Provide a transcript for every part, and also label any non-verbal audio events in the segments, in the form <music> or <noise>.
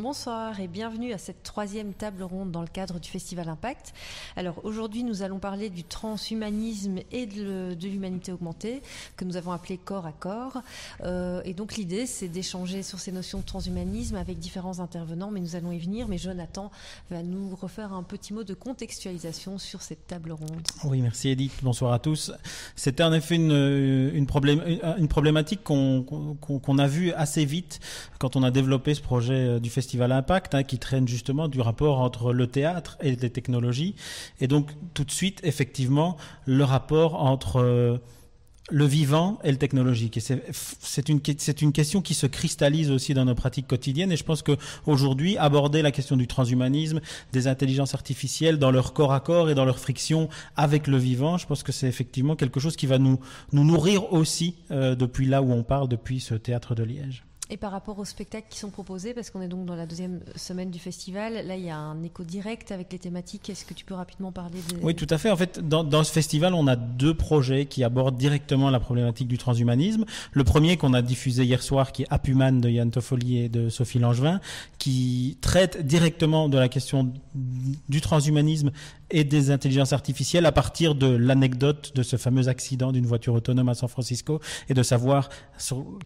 Bonsoir et bienvenue à cette troisième table ronde dans le cadre du Festival Impact. Alors aujourd'hui, nous allons parler du transhumanisme et de, l'humanité augmentée, que nous avons appelé corps à corps. Euh, et donc l'idée, c'est d'échanger sur ces notions de transhumanisme avec différents intervenants, mais nous allons y venir. Mais Jonathan va nous refaire un petit mot de contextualisation sur cette table ronde. Oui, merci Edith. Bonsoir à tous. C'était en effet une, problématique qu'on a vue assez vite quand on a développé ce projet euh, du Festival Festival Impact, hein, qui traîne justement du rapport entre le théâtre et les technologies. Et donc, tout de suite, effectivement, le rapport entre euh, le vivant et le technologique. Et c'est une, une question qui se cristallise aussi dans nos pratiques quotidiennes. Et je pense qu'aujourd'hui, aborder la question du transhumanisme, des intelligences artificielles dans leur corps à corps et dans leur friction avec le vivant, je pense que c'est effectivement quelque chose qui va nous, nous nourrir aussi euh, depuis là où on parle, depuis ce théâtre de Liège. Et par rapport aux spectacles qui sont proposés, parce qu'on est donc dans la deuxième semaine du festival, là il y a un écho direct avec les thématiques. Est-ce que tu peux rapidement parler de... Oui, tout à fait. En fait, dans, ce festival, on a deux projets qui abordent directement la problématique du transhumanisme. Le premier qu'on a diffusé hier soir, qui est Apuman de Yann Toffoli et de Sophie Langevin, qui traite directement de la question du transhumanisme et des intelligences artificielles à partir de l'anecdote de ce fameux accident d'une voiture autonome à San Francisco et de savoir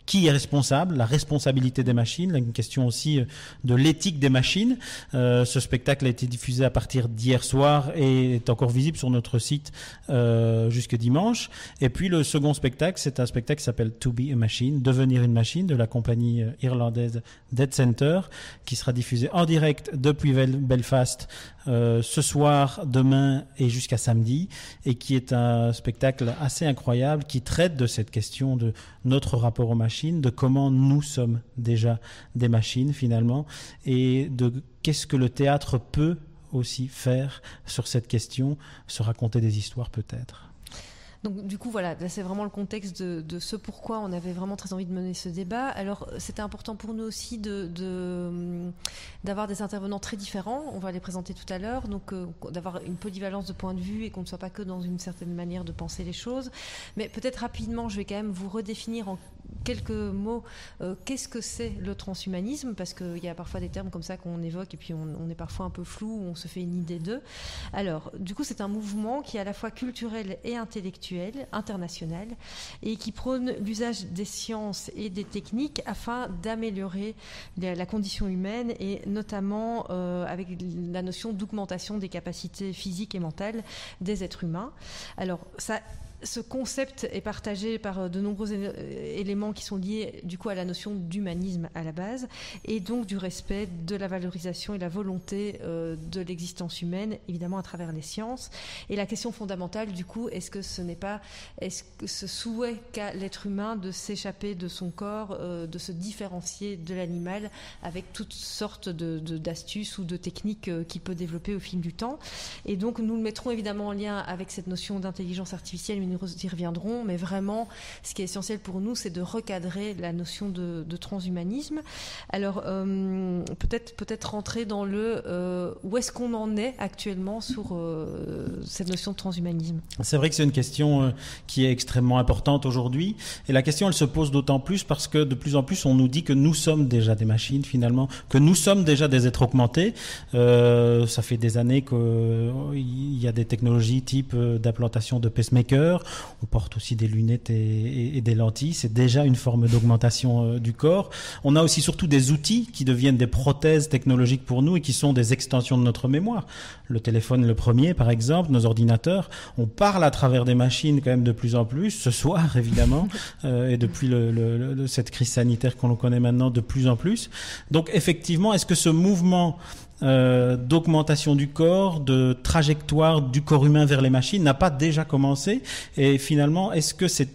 qui est responsable, la responsabilité des machines, une question aussi euh, de l'éthique des machines. Euh, ce spectacle a été diffusé à partir d'hier soir et est encore visible sur notre site euh, jusque dimanche. Et puis le second spectacle, c'est un spectacle qui s'appelle To Be a Machine, devenir une machine de la compagnie euh, irlandaise Dead Center, qui sera diffusé en direct depuis Belfast ce soir, demain et jusqu'à samedi, et qui est un spectacle assez incroyable qui traite de cette question de notre rapport aux machines, de comment nous sommes déjà des machines finalement, et de qu'est-ce que le théâtre peut aussi faire sur cette question, se raconter des histoires peut-être. Donc du coup voilà, c'est vraiment le contexte de, ce pourquoi on avait vraiment très envie de mener ce débat. Alors c'était important pour nous aussi de, d'avoir des intervenants très différents. On va les présenter tout à l'heure, donc euh, d'avoir une polyvalence de points de vue et qu'on ne soit pas que dans une certaine manière de penser les choses. Mais peut-être rapidement, je vais quand même vous redéfinir en quelques mots, euh, qu'est-ce que c'est le transhumanisme? Parce qu'il y a parfois des termes comme ça qu'on évoque et puis on, est parfois un peu flou, on se fait une idée d'eux. Alors, du coup, c'est un mouvement qui est à la fois culturel et intellectuel, international, et qui prône l'usage des sciences et des techniques afin d'améliorer la, condition humaine et notamment euh, avec la notion d'augmentation des capacités physiques et mentales des êtres humains. Alors, ça ce concept est partagé par euh, de nombreux éléments qui sont liés du coup à la notion d'humanisme à la base et donc du respect de la valorisation et la volonté euh, de l'existence humaine évidemment à travers les sciences. Et la question fondamentale du coup est-ce que ce n'est pas est-ce que ce souhait qu'a l'être humain de s'échapper de son corps euh, de se différencier de l'animal avec toutes sortes de, d'astuces ou de techniques qu'il peut développer au fil du temps? Et donc nous le mettrons évidemment en lien avec cette notion d'intelligence artificielle nous y reviendrons, mais vraiment, ce qui est essentiel pour nous, c'est de recadrer la notion de, transhumanisme. Alors, euh, peut-être peut-être rentrer dans le euh, où est-ce qu'on en est actuellement sur euh, cette notion de transhumanisme? C'est vrai que c'est une question qui est extrêmement importante aujourd'hui, et la question, elle se pose d'autant plus parce que de plus en plus, on nous dit que nous sommes déjà des machines finalement, que nous sommes déjà des êtres augmentés. ça fait des années qu'il y a des technologies type d'implantation de on porte aussi des lunettes et, des lentilles. C'est déjà une forme d'augmentation euh, du corps. On a aussi surtout des outils qui deviennent des prothèses technologiques pour nous et qui sont des extensions de notre mémoire. Le téléphone, le premier, par exemple, nos ordinateurs. On parle à travers des machines quand même de plus en plus. Ce soir, <laughs> évidemment, euh, et depuis cette crise sanitaire qu'on connaît maintenant, de plus en plus. Donc, effectivement, est-ce que ce mouvement euh, d'augmentation du corps, de trajectoire du corps humain vers les machines n'a pas déjà commencé Et finalement, est-ce que c'est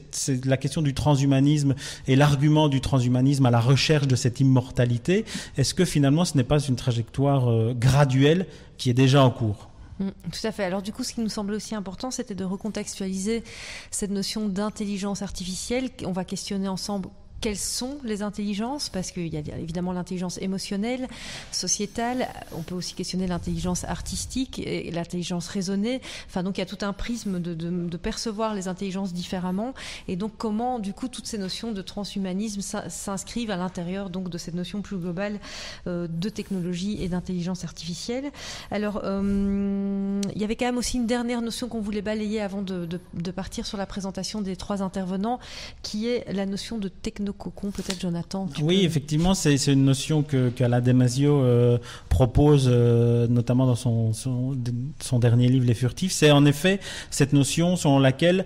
la question du transhumanisme et l'argument du transhumanisme à la recherche de cette immortalité Est-ce que finalement ce n'est pas une trajectoire euh, graduelle qui est déjà en cours? Mm, tout à fait. Alors du coup, ce qui nous semblait aussi important, c'était de recontextualiser cette notion d'intelligence artificielle. On va questionner ensemble quelles sont les intelligences, parce qu'il y a évidemment l'intelligence émotionnelle, sociétale, on peut aussi questionner l'intelligence artistique et l'intelligence raisonnée. Enfin, donc il y a tout un prisme de, percevoir les intelligences différemment, et donc comment, du coup, toutes ces notions de transhumanisme s'inscrivent à l'intérieur donc de cette notion plus globale euh, de technologie et d'intelligence artificielle. Alors, euh, il y avait quand même aussi une dernière notion qu'on voulait balayer avant de, de, partir sur la présentation des trois intervenants, qui est la notion de technologie cocon, peut-être Jonathan Oui, effectivement, c'est une notion que, qu'Alain Damasio euh, propose, euh, notamment dans son, son, dernier livre, Les Furtifs. C'est en effet cette notion selon laquelle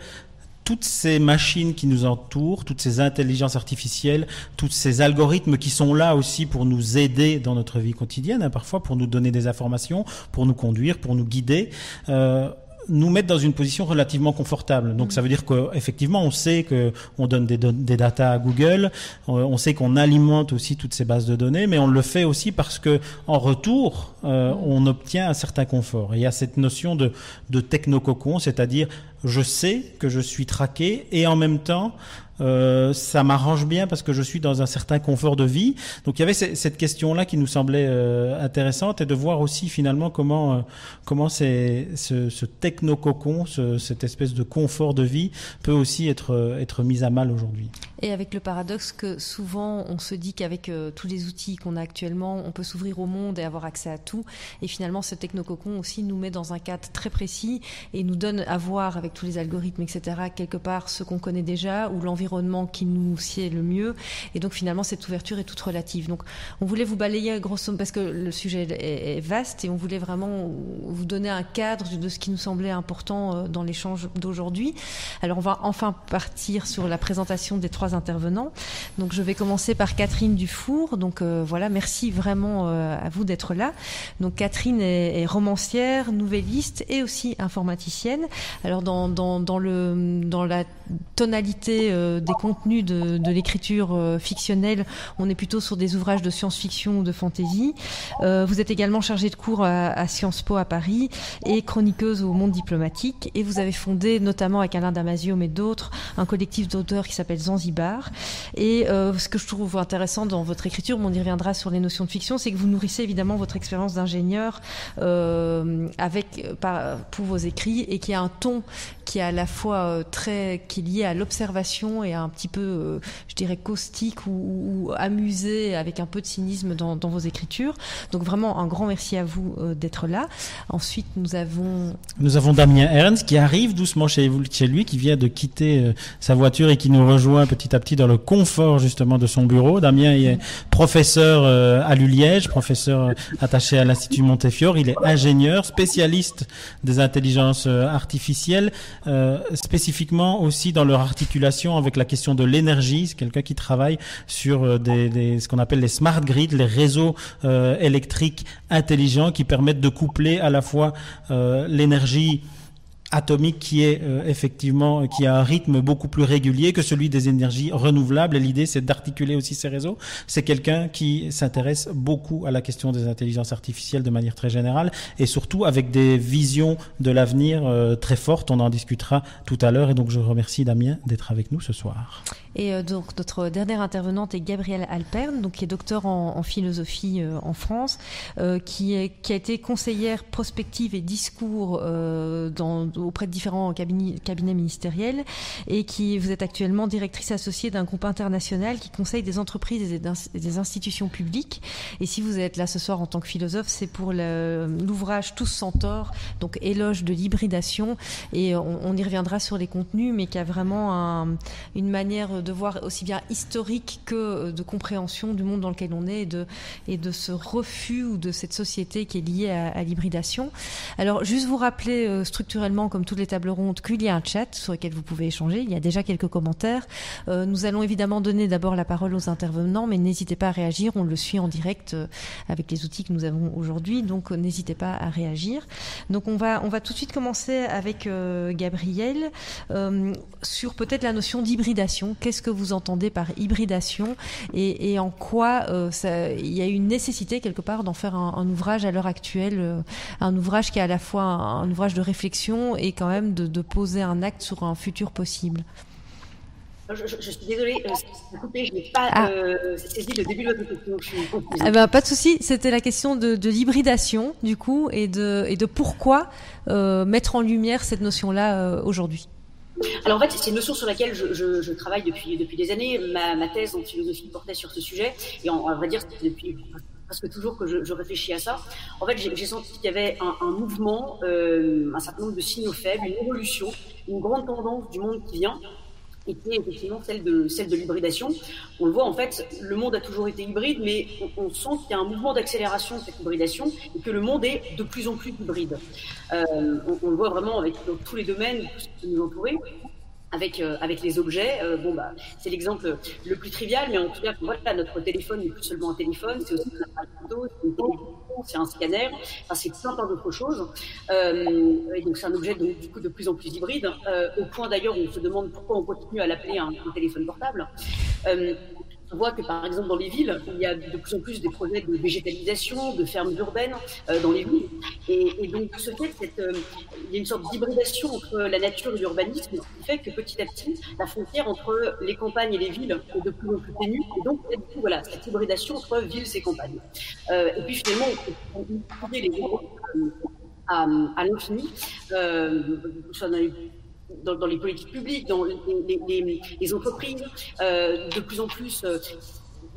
toutes ces machines qui nous entourent, toutes ces intelligences artificielles, tous ces algorithmes qui sont là aussi pour nous aider dans notre vie quotidienne, hein, parfois pour nous donner des informations, pour nous conduire, pour nous guider, euh, nous mettre dans une position relativement confortable. Donc mm. ça veut dire qu'effectivement, on sait qu'on donne des, des datas à Google, on sait qu'on alimente aussi toutes ces bases de données, mais on le fait aussi parce que en retour, euh, on obtient un certain confort. Et il y a cette notion de, de technococon, c'est-à-dire je sais que je suis traqué et en même temps, euh, ça m'arrange bien parce que je suis dans un certain confort de vie. Donc il y avait cette question-là qui nous semblait euh, intéressante et de voir aussi finalement comment euh, comment c'est ce, ce techno-cocon, cette espèce de confort de vie peut aussi être être mis à mal aujourd'hui. Et avec le paradoxe que souvent on se dit qu'avec tous les outils qu'on a actuellement, on peut s'ouvrir au monde et avoir accès à tout. Et finalement, ce techno-cocon aussi nous met dans un cadre très précis et nous donne à voir avec tous les algorithmes, etc., quelque part ce qu'on connaît déjà ou l'environnement qui nous sied le mieux. Et donc finalement, cette ouverture est toute relative. Donc on voulait vous balayer grosso parce que le sujet est, vaste et on voulait vraiment vous donner un cadre de ce qui nous semblait important euh, dans l'échange d'aujourd'hui. Alors on va enfin partir sur la présentation des trois intervenants. Donc je vais commencer par Catherine Dufour. Donc euh, voilà, merci vraiment euh, à vous d'être là. Donc Catherine est, romancière, nouvelliste et aussi informaticienne. Alors dans, dans, le, dans la tonalité des contenus de, l'écriture euh, fictionnelle, on est plutôt sur des ouvrages de science-fiction ou de fantasy. Euh, vous êtes également chargée de cours à, Sciences Po à Paris et chroniqueuse au Monde diplomatique. Et vous avez fondé, notamment avec Alain Damasio mais d'autres, un collectif d'auteurs qui s'appelle Zanzibar. Et euh, ce que je trouve intéressant dans votre écriture, on y reviendra sur les notions de fiction, c'est que vous nourrissez évidemment votre expérience d'ingénieur avec pour vos écrits et qui a un ton qui est à la fois très qui est lié à l'observation et un petit peu, euh, je dirais, caustique ou, amusé avec un peu de cynisme dans, vos écritures. Donc vraiment un grand merci à vous euh, d'être là. Ensuite, nous avons... Nous avons Damien Ernst qui arrive doucement chez, chez lui, qui vient de quitter euh, sa voiture et qui nous rejoint petit à petit dans le confort justement de son bureau. Damien est professeur à l'ULiège, professeur attaché à l'Institut Montefiore. Il est ingénieur, spécialiste des intelligences artificielles, spécifiquement aussi dans leur articulation avec la question de l'énergie. C'est quelqu'un qui travaille sur euh, ce qu'on appelle les smart grids, les réseaux euh, électriques intelligents qui permettent de coupler à la fois euh, l'énergie atomique qui est euh, effectivement qui a un rythme beaucoup plus régulier que celui des énergies renouvelables. Et l'idée c'est d'articuler aussi ces réseaux. C'est quelqu'un qui s'intéresse beaucoup à la question des intelligences artificielles de manière très générale et surtout avec des visions de l'avenir euh, très fortes. On en discutera tout à l'heure. Et donc je remercie Damien d'être avec nous ce soir. Et euh, donc notre dernière intervenante est Gabrielle Alperne donc qui est docteur en, philosophie en France qui, est, qui a été conseillère prospective et discours dans auprès de différents cabinets, ministériels et qui vous êtes actuellement directrice associée d'un groupe international qui conseille des entreprises et des institutions publiques. Et si vous êtes là ce soir en tant que philosophe, c'est pour l'ouvrage Tous Centaures, donc éloge de l'hybridation. Et on, y reviendra sur les contenus, mais qui a vraiment un, une manière de voir aussi bien historique que de compréhension du monde dans lequel on est et de, et de ce refus ou de cette société qui est liée à, à l'hybridation. Alors, juste vous rappeler euh, structurellement comme toutes les tables rondes, qu'il y a un chat sur lequel vous pouvez échanger. Il y a déjà quelques commentaires. Euh, nous allons évidemment donner d'abord la parole aux intervenants, mais n'hésitez pas à réagir. On le suit en direct euh, avec les outils que nous avons aujourd'hui, donc euh, n'hésitez pas à réagir. Donc on va, on va tout de suite commencer avec Gabriel sur peut-être la notion d'hybridation. Qu'est-ce que vous entendez par hybridation et, en quoi il y a une nécessité quelque part d'en faire un, ouvrage à l'heure actuelle, un ouvrage qui est à la fois un ouvrage de réflexion et quand même de, poser un acte sur un futur possible je, suis désolée, euh, coupé, je n'ai pas ah. euh, saisi le début de votre question. Eh ben, pas de souci, c'était la question de, l'hybridation, du coup, et de, et de pourquoi euh, mettre en lumière cette notion-là aujourd'hui. Alors en fait, c'est une notion sur laquelle je, travaille depuis, depuis des années. Ma, thèse en philosophie portait sur ce sujet, et en, à vrai dire, depuis presque toujours que je, réfléchis à ça. En fait, j'ai senti qu'il y avait un, mouvement, un certain nombre de signaux faibles, une évolution, une grande tendance du monde qui vient, est effectivement celle de, celle de l'hybridation. On le voit en fait, le monde a toujours été hybride, mais on, sent qu'il y a un mouvement d'accélération de cette hybridation et que le monde est de plus en plus hybride. Euh, on, le voit vraiment avec dans tous les domaines qui nous entourent avec euh, avec les objets. Euh, bon bah c'est l'exemple le plus trivial, mais en tout cas voilà notre téléphone n'est plus seulement un téléphone, c'est aussi un appareil photo, c'est un scanner, enfin, c'est plein plein d'autres choses. Euh, et donc c'est un objet donc, du coup de plus en plus hybride, euh, au point d'ailleurs où on se demande pourquoi on continue à l'appeler un, un, téléphone portable. On voit que par exemple dans les villes, il y a de plus en plus des projets de végétalisation, de fermes urbaines euh, dans les villes. Et, donc, ce fait, euh, il y a une sorte d'hybridation entre la nature et l'urbanisme qui fait que petit à petit, la frontière entre les campagnes et les villes est de plus en plus ténue. Et donc, voilà, cette hybridation entre villes et campagnes. Euh, et puis finalement, on peut les à, à l'infini. Euh, dans, les politiques publiques, dans les, entreprises, euh, de plus en plus euh,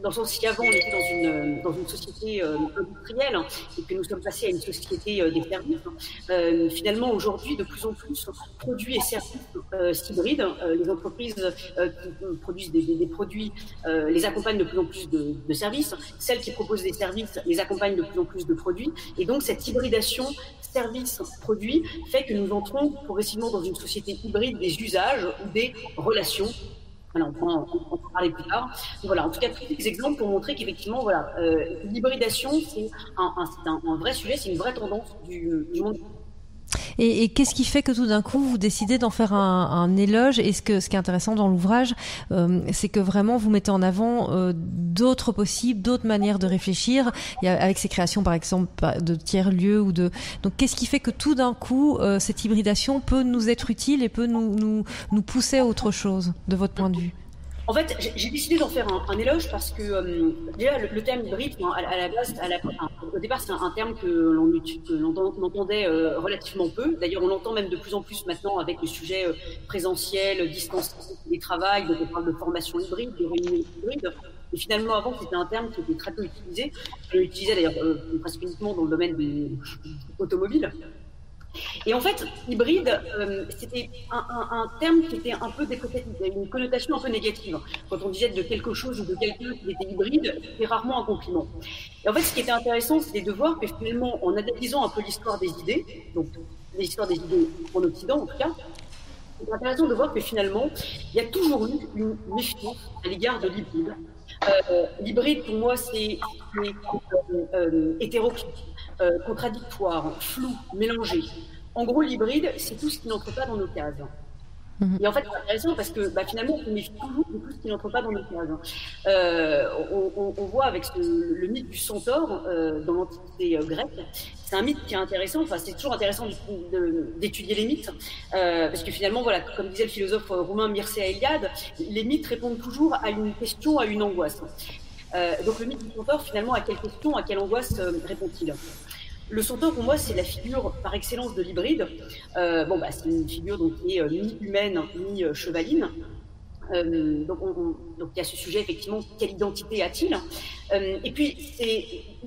dans le sens si on était dans une, dans une société euh, industrielle et que nous sommes passés à une société des services, finalement aujourd'hui de plus en plus produits et services hybrides, les entreprises qui produisent des, produits les accompagnent de plus en plus de, services, celles qui proposent des services les accompagnent de plus en plus de produits. Et donc cette hybridation service-produit fait que nous entrons progressivement dans une société hybride des usages ou des relations. on pourra en parler plus tard. voilà, en tout cas, tous exemples pour montrer qu'effectivement, voilà, euh, l'hybridation, c'est un, vrai sujet, c'est une vraie tendance du monde et, qu'est-ce qui fait que tout d'un coup vous décidez d'en faire un, éloge Et ce, que, qui est intéressant dans l'ouvrage, euh, c'est que vraiment vous mettez en avant euh, d'autres possibles, d'autres manières de réfléchir, avec ces créations par exemple de tiers lieux ou de. Donc qu'est-ce qui fait que tout d'un coup euh, cette hybridation peut nous être utile et peut nous, nous pousser à autre chose de votre point de vue? En fait, j'ai décidé d'en faire un, éloge parce que euh, déjà le, terme hybride, à, à, la base, à la, au départ, c'est un, terme que l'on entendait euh, relativement peu. D'ailleurs, on l'entend même de plus en plus maintenant avec le sujet euh, présentiel, distanciel, du travail. Donc, on parle de formation hybride, de réunion hybride. Et finalement, avant, c'était un terme qui était très peu utilisé. On l'utilisait d'ailleurs presque uniquement dans le domaine des automobiles. Et en fait, hybride, euh, c'était un, terme qui était une connotation un peu négative. Quand on disait de quelque chose ou de quelqu'un qui était hybride, c'était rarement un compliment. Et en fait, ce qui était intéressant, c'était de voir que finalement, en analysant un peu l'histoire des idées, donc l'histoire des idées en Occident en tout cas, c'est intéressant de voir que finalement, il y a toujours eu une méfiance à l'égard de l'hybride. Euh, l'hybride, pour moi, c'est hétéroclite, euh, contradictoire, flou, mélangé. En gros, l'hybride, c'est tout ce qui n'entre pas dans nos cases. Mhm. Et en fait, c'est intéressant parce que bah, finalement, on méfie toujours de tout ce qui n'entre pas dans nos cases. Euh, on, voit avec le mythe du centaure euh, dans l'Antiquité grecque, c'est un mythe qui est intéressant. Enfin, c'est toujours intéressant d'étudier les mythes parce que finalement, voilà, comme disait le philosophe roumain Mircea Eliade, les mythes répondent toujours à une question, à une angoisse. Euh, donc le mythe du centaure, finalement, à quelle question, à quelle angoisse euh, répond-il? Le centaure, pour moi, c'est la figure par excellence de l'hybride. Euh, bon, bah, c'est une figure donc, qui est ni humaine ni chevaline. Euh, donc, il y a ce sujet effectivement quelle identité a-t-il euh, Et puis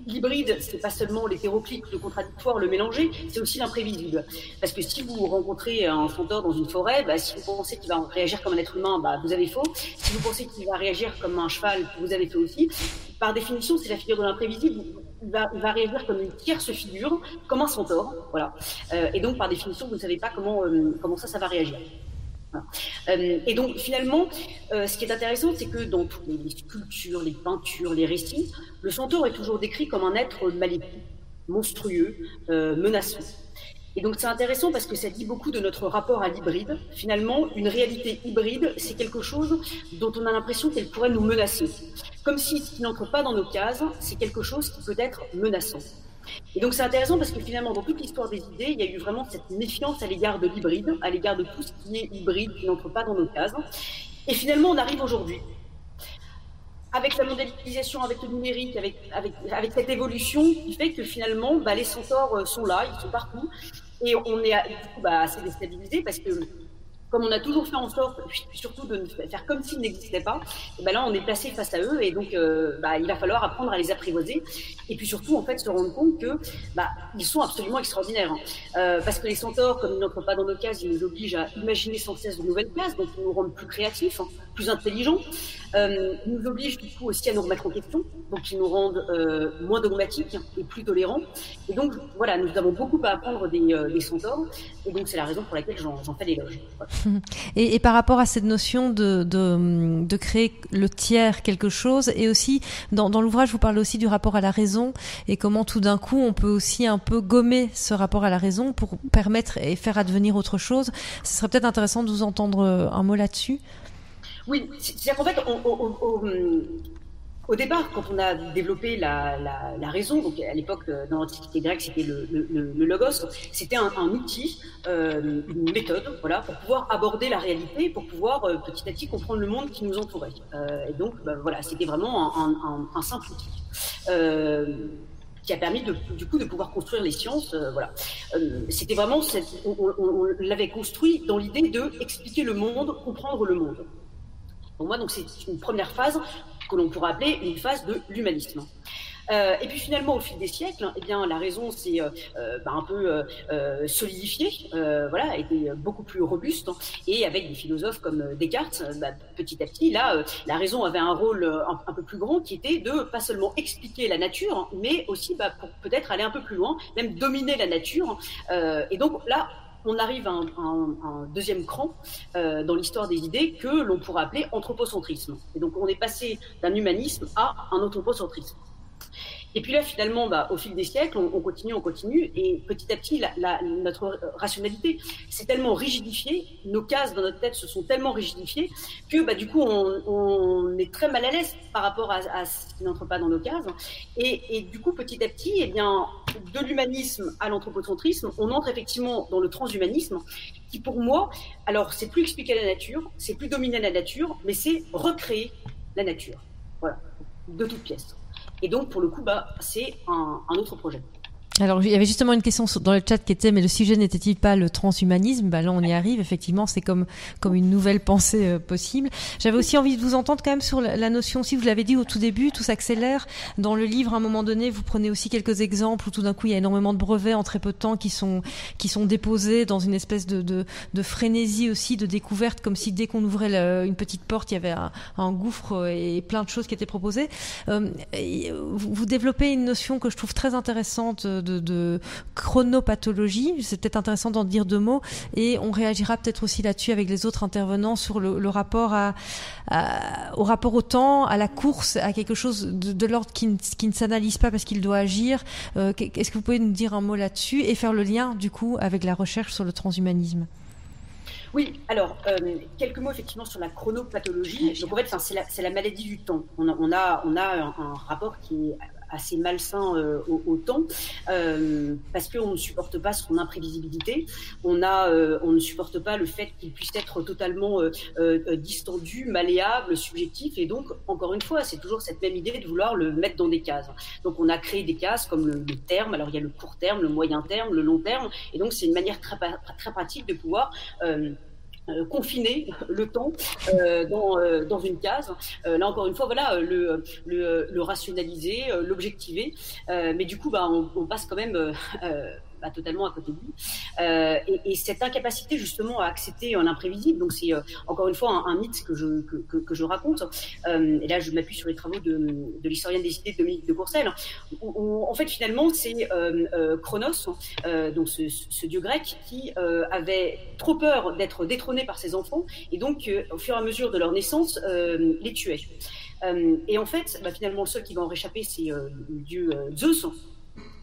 l'hybride, c'est pas seulement l'hétéroclite, le contradictoire, le mélanger, c'est aussi l'imprévisible. Parce que si vous rencontrez un centaure dans une forêt, bah, si vous pensez qu'il va réagir comme un être humain, bah, vous avez faux. Si vous pensez qu'il va réagir comme un cheval, vous avez fait aussi. Par définition, c'est la figure de l'imprévisible. Il va, réagir comme une tierce figure, comme un centaure, voilà. Euh, et donc par définition, vous ne savez pas comment comment ça, ça va réagir. Euh, et donc finalement, euh, ce qui est intéressant, c'est que dans toutes les, sculptures, les peintures, les récits, le centaure est toujours décrit comme un être maléfique, monstrueux, euh, menaçant. Et donc c'est intéressant parce que ça dit beaucoup de notre rapport à l'hybride. Finalement, une réalité hybride, c'est quelque chose dont on a l'impression qu'elle pourrait nous menacer. Comme si ce qui n'entre pas dans nos cases, c'est quelque chose qui peut être menaçant. Et donc c'est intéressant parce que finalement, dans toute l'histoire des idées, il y a eu vraiment cette méfiance à l'égard de l'hybride, à l'égard de tout ce qui est hybride, qui n'entre pas dans nos cases. Et finalement, on arrive aujourd'hui. Avec la mondialisation, avec le numérique, avec, avec, cette évolution qui fait que finalement, bah, les centaures sont là, ils sont partout. Et on est bah, assez déstabilisé parce que comme on a toujours fait en sorte, surtout de faire comme s'ils n'existaient pas, et ben là on est placé face à eux et donc euh, bah, il va falloir apprendre à les apprivoiser et puis surtout en fait se rendre compte que bah, ils sont absolument extraordinaires hein. euh, parce que les centaures comme ils n'entrent pas dans nos cases, ils nous obligent à imaginer sans cesse de nouvelles cases donc ils nous rendent plus créatifs, hein, plus intelligents, euh, nous obligent du coup aussi à nous remettre en question donc ils nous rendent euh, moins dogmatiques et plus tolérants et donc voilà nous avons beaucoup à apprendre des, euh, des centaures et donc c'est la raison pour laquelle j'en fais l'éloge. Voilà. <laughs> Et, et, par rapport à cette notion de, de, de, créer le tiers quelque chose, et aussi dans, dans l'ouvrage, vous parlez aussi du rapport à la raison et comment tout d'un coup on peut aussi un peu gommer ce rapport à la raison pour permettre et faire advenir autre chose. Ce serait peut-être intéressant de vous entendre un mot là-dessus. Oui, c'est-à-dire qu'en fait, au départ, quand on a développé la, raison, donc à l'époque euh, dans l'Antiquité grecque, c'était le, logos, c'était un, outil, euh, une méthode, voilà, pour pouvoir aborder la réalité, pour pouvoir euh, petit à petit comprendre le monde qui nous entourait. Et donc, bah, voilà, c'était vraiment un, simple outil. Qui a permis de, du coup de pouvoir construire les sciences. Voilà, c'était vraiment, on, on l'avait construit dans l'idée de expliquer le monde, comprendre le monde. Pour moi, donc c'est une première phase que l'on pourrait appeler une phase de l'humanisme. Euh, et puis finalement, au fil des siècles, eh bien, la raison s'est euh, bah, un peu euh, euh solidifiée, euh, voilà, été beaucoup plus robuste. Hein, et avec des philosophes comme Descartes, bah, petit à petit, là, la raison avait un rôle un, peu plus grand qui était de pas seulement expliquer la nature, mais aussi bah, peut-être aller un peu plus loin, même dominer la nature. et donc là, on arrive à un, deuxième cran euh, dans l'histoire des idées que l'on pourrait appeler anthropocentrisme. Et donc on est passé d'un humanisme à un anthropocentrisme. Et puis là, finalement, bah, au fil des siècles, on, on, continue, on continue, et petit à petit, la, la, notre rationalité s'est tellement rigidifiée, nos cases dans notre tête se sont tellement rigidifiées que, bah, du coup, on, on, est très mal à l'aise par rapport à, à ce qui n'entre pas dans nos cases. Et, et, du coup, petit à petit, eh bien, de l'humanisme à l'anthropocentrisme, on entre effectivement dans le transhumanisme, qui pour moi, alors c'est plus expliquer la nature, c'est plus dominer la nature, mais c'est recréer la nature. Voilà, de toutes pièces. Et donc, pour le coup, bah, c'est un, un, autre projet. Alors, il y avait justement une question dans le chat qui était, mais le sujet n'était-il pas le transhumanisme? Bah là, on y arrive. Effectivement, c'est comme comme une nouvelle pensée euh, possible. J'avais aussi envie de vous entendre quand même sur la, la notion. Si vous l'avez dit au tout début, tout s'accélère. Dans le livre, à un moment donné, vous prenez aussi quelques exemples où tout d'un coup, il y a énormément de brevets en très peu de temps qui sont qui sont déposés dans une espèce de de, de frénésie aussi de découverte, comme si dès qu'on ouvrait la, une petite porte, il y avait un, un, gouffre et plein de choses qui étaient proposées. Euh, vous, vous développez une notion que je trouve très intéressante de, de chronopathologie. C'est peut-être intéressant d'en dire deux mots et on réagira peut-être aussi là-dessus avec les autres intervenants sur le, le rapport à, à, au rapport au temps, à la course, à quelque chose de, de l'ordre qui, ne, qui ne s'analyse pas parce qu'il doit agir. Euh, Est-ce que vous pouvez nous dire un mot là-dessus et faire le lien du coup avec la recherche sur le transhumanisme? Oui, alors, euh, quelques mots effectivement sur la chronopathologie. Donc en fait, c'est la, la, maladie du temps. On a, on a, on a un, un rapport qui est assez malsain euh, au, au, temps euh, parce qu'on ne supporte pas son imprévisibilité. On a, euh, on ne supporte pas le fait qu'il puisse être totalement euh, euh, distendu, malléable, subjectif. Et donc, encore une fois, c'est toujours cette même idée de vouloir le mettre dans des cases. Donc, on a créé des cases comme le, le terme. Alors, il y a le court terme, le moyen terme, le long terme. Et donc, c'est une manière très, très pratique de pouvoir euh, confiner le temps euh, dans, euh, dans une case. Euh, là encore une fois, voilà, le, le, le rationaliser, l'objectiver, mais du coup, bah, on, on, passe quand même totalement à côté de lui. Euh, et, et, cette incapacité justement à accepter l'imprévisible, donc c'est euh, encore une fois un, mythe que je, que, je raconte. Euh, et là, je m'appuie sur les travaux de, de l'historienne des idées Dominique de Courcelles. en fait, finalement, c'est Chronos, donc ce, ce, dieu grec, qui avait trop peur d'être détrôné par ses enfants, et donc au fur et à mesure de leur naissance, les tuait. et en fait, bah, finalement, le seul qui va en réchapper, c'est le dieu Zeus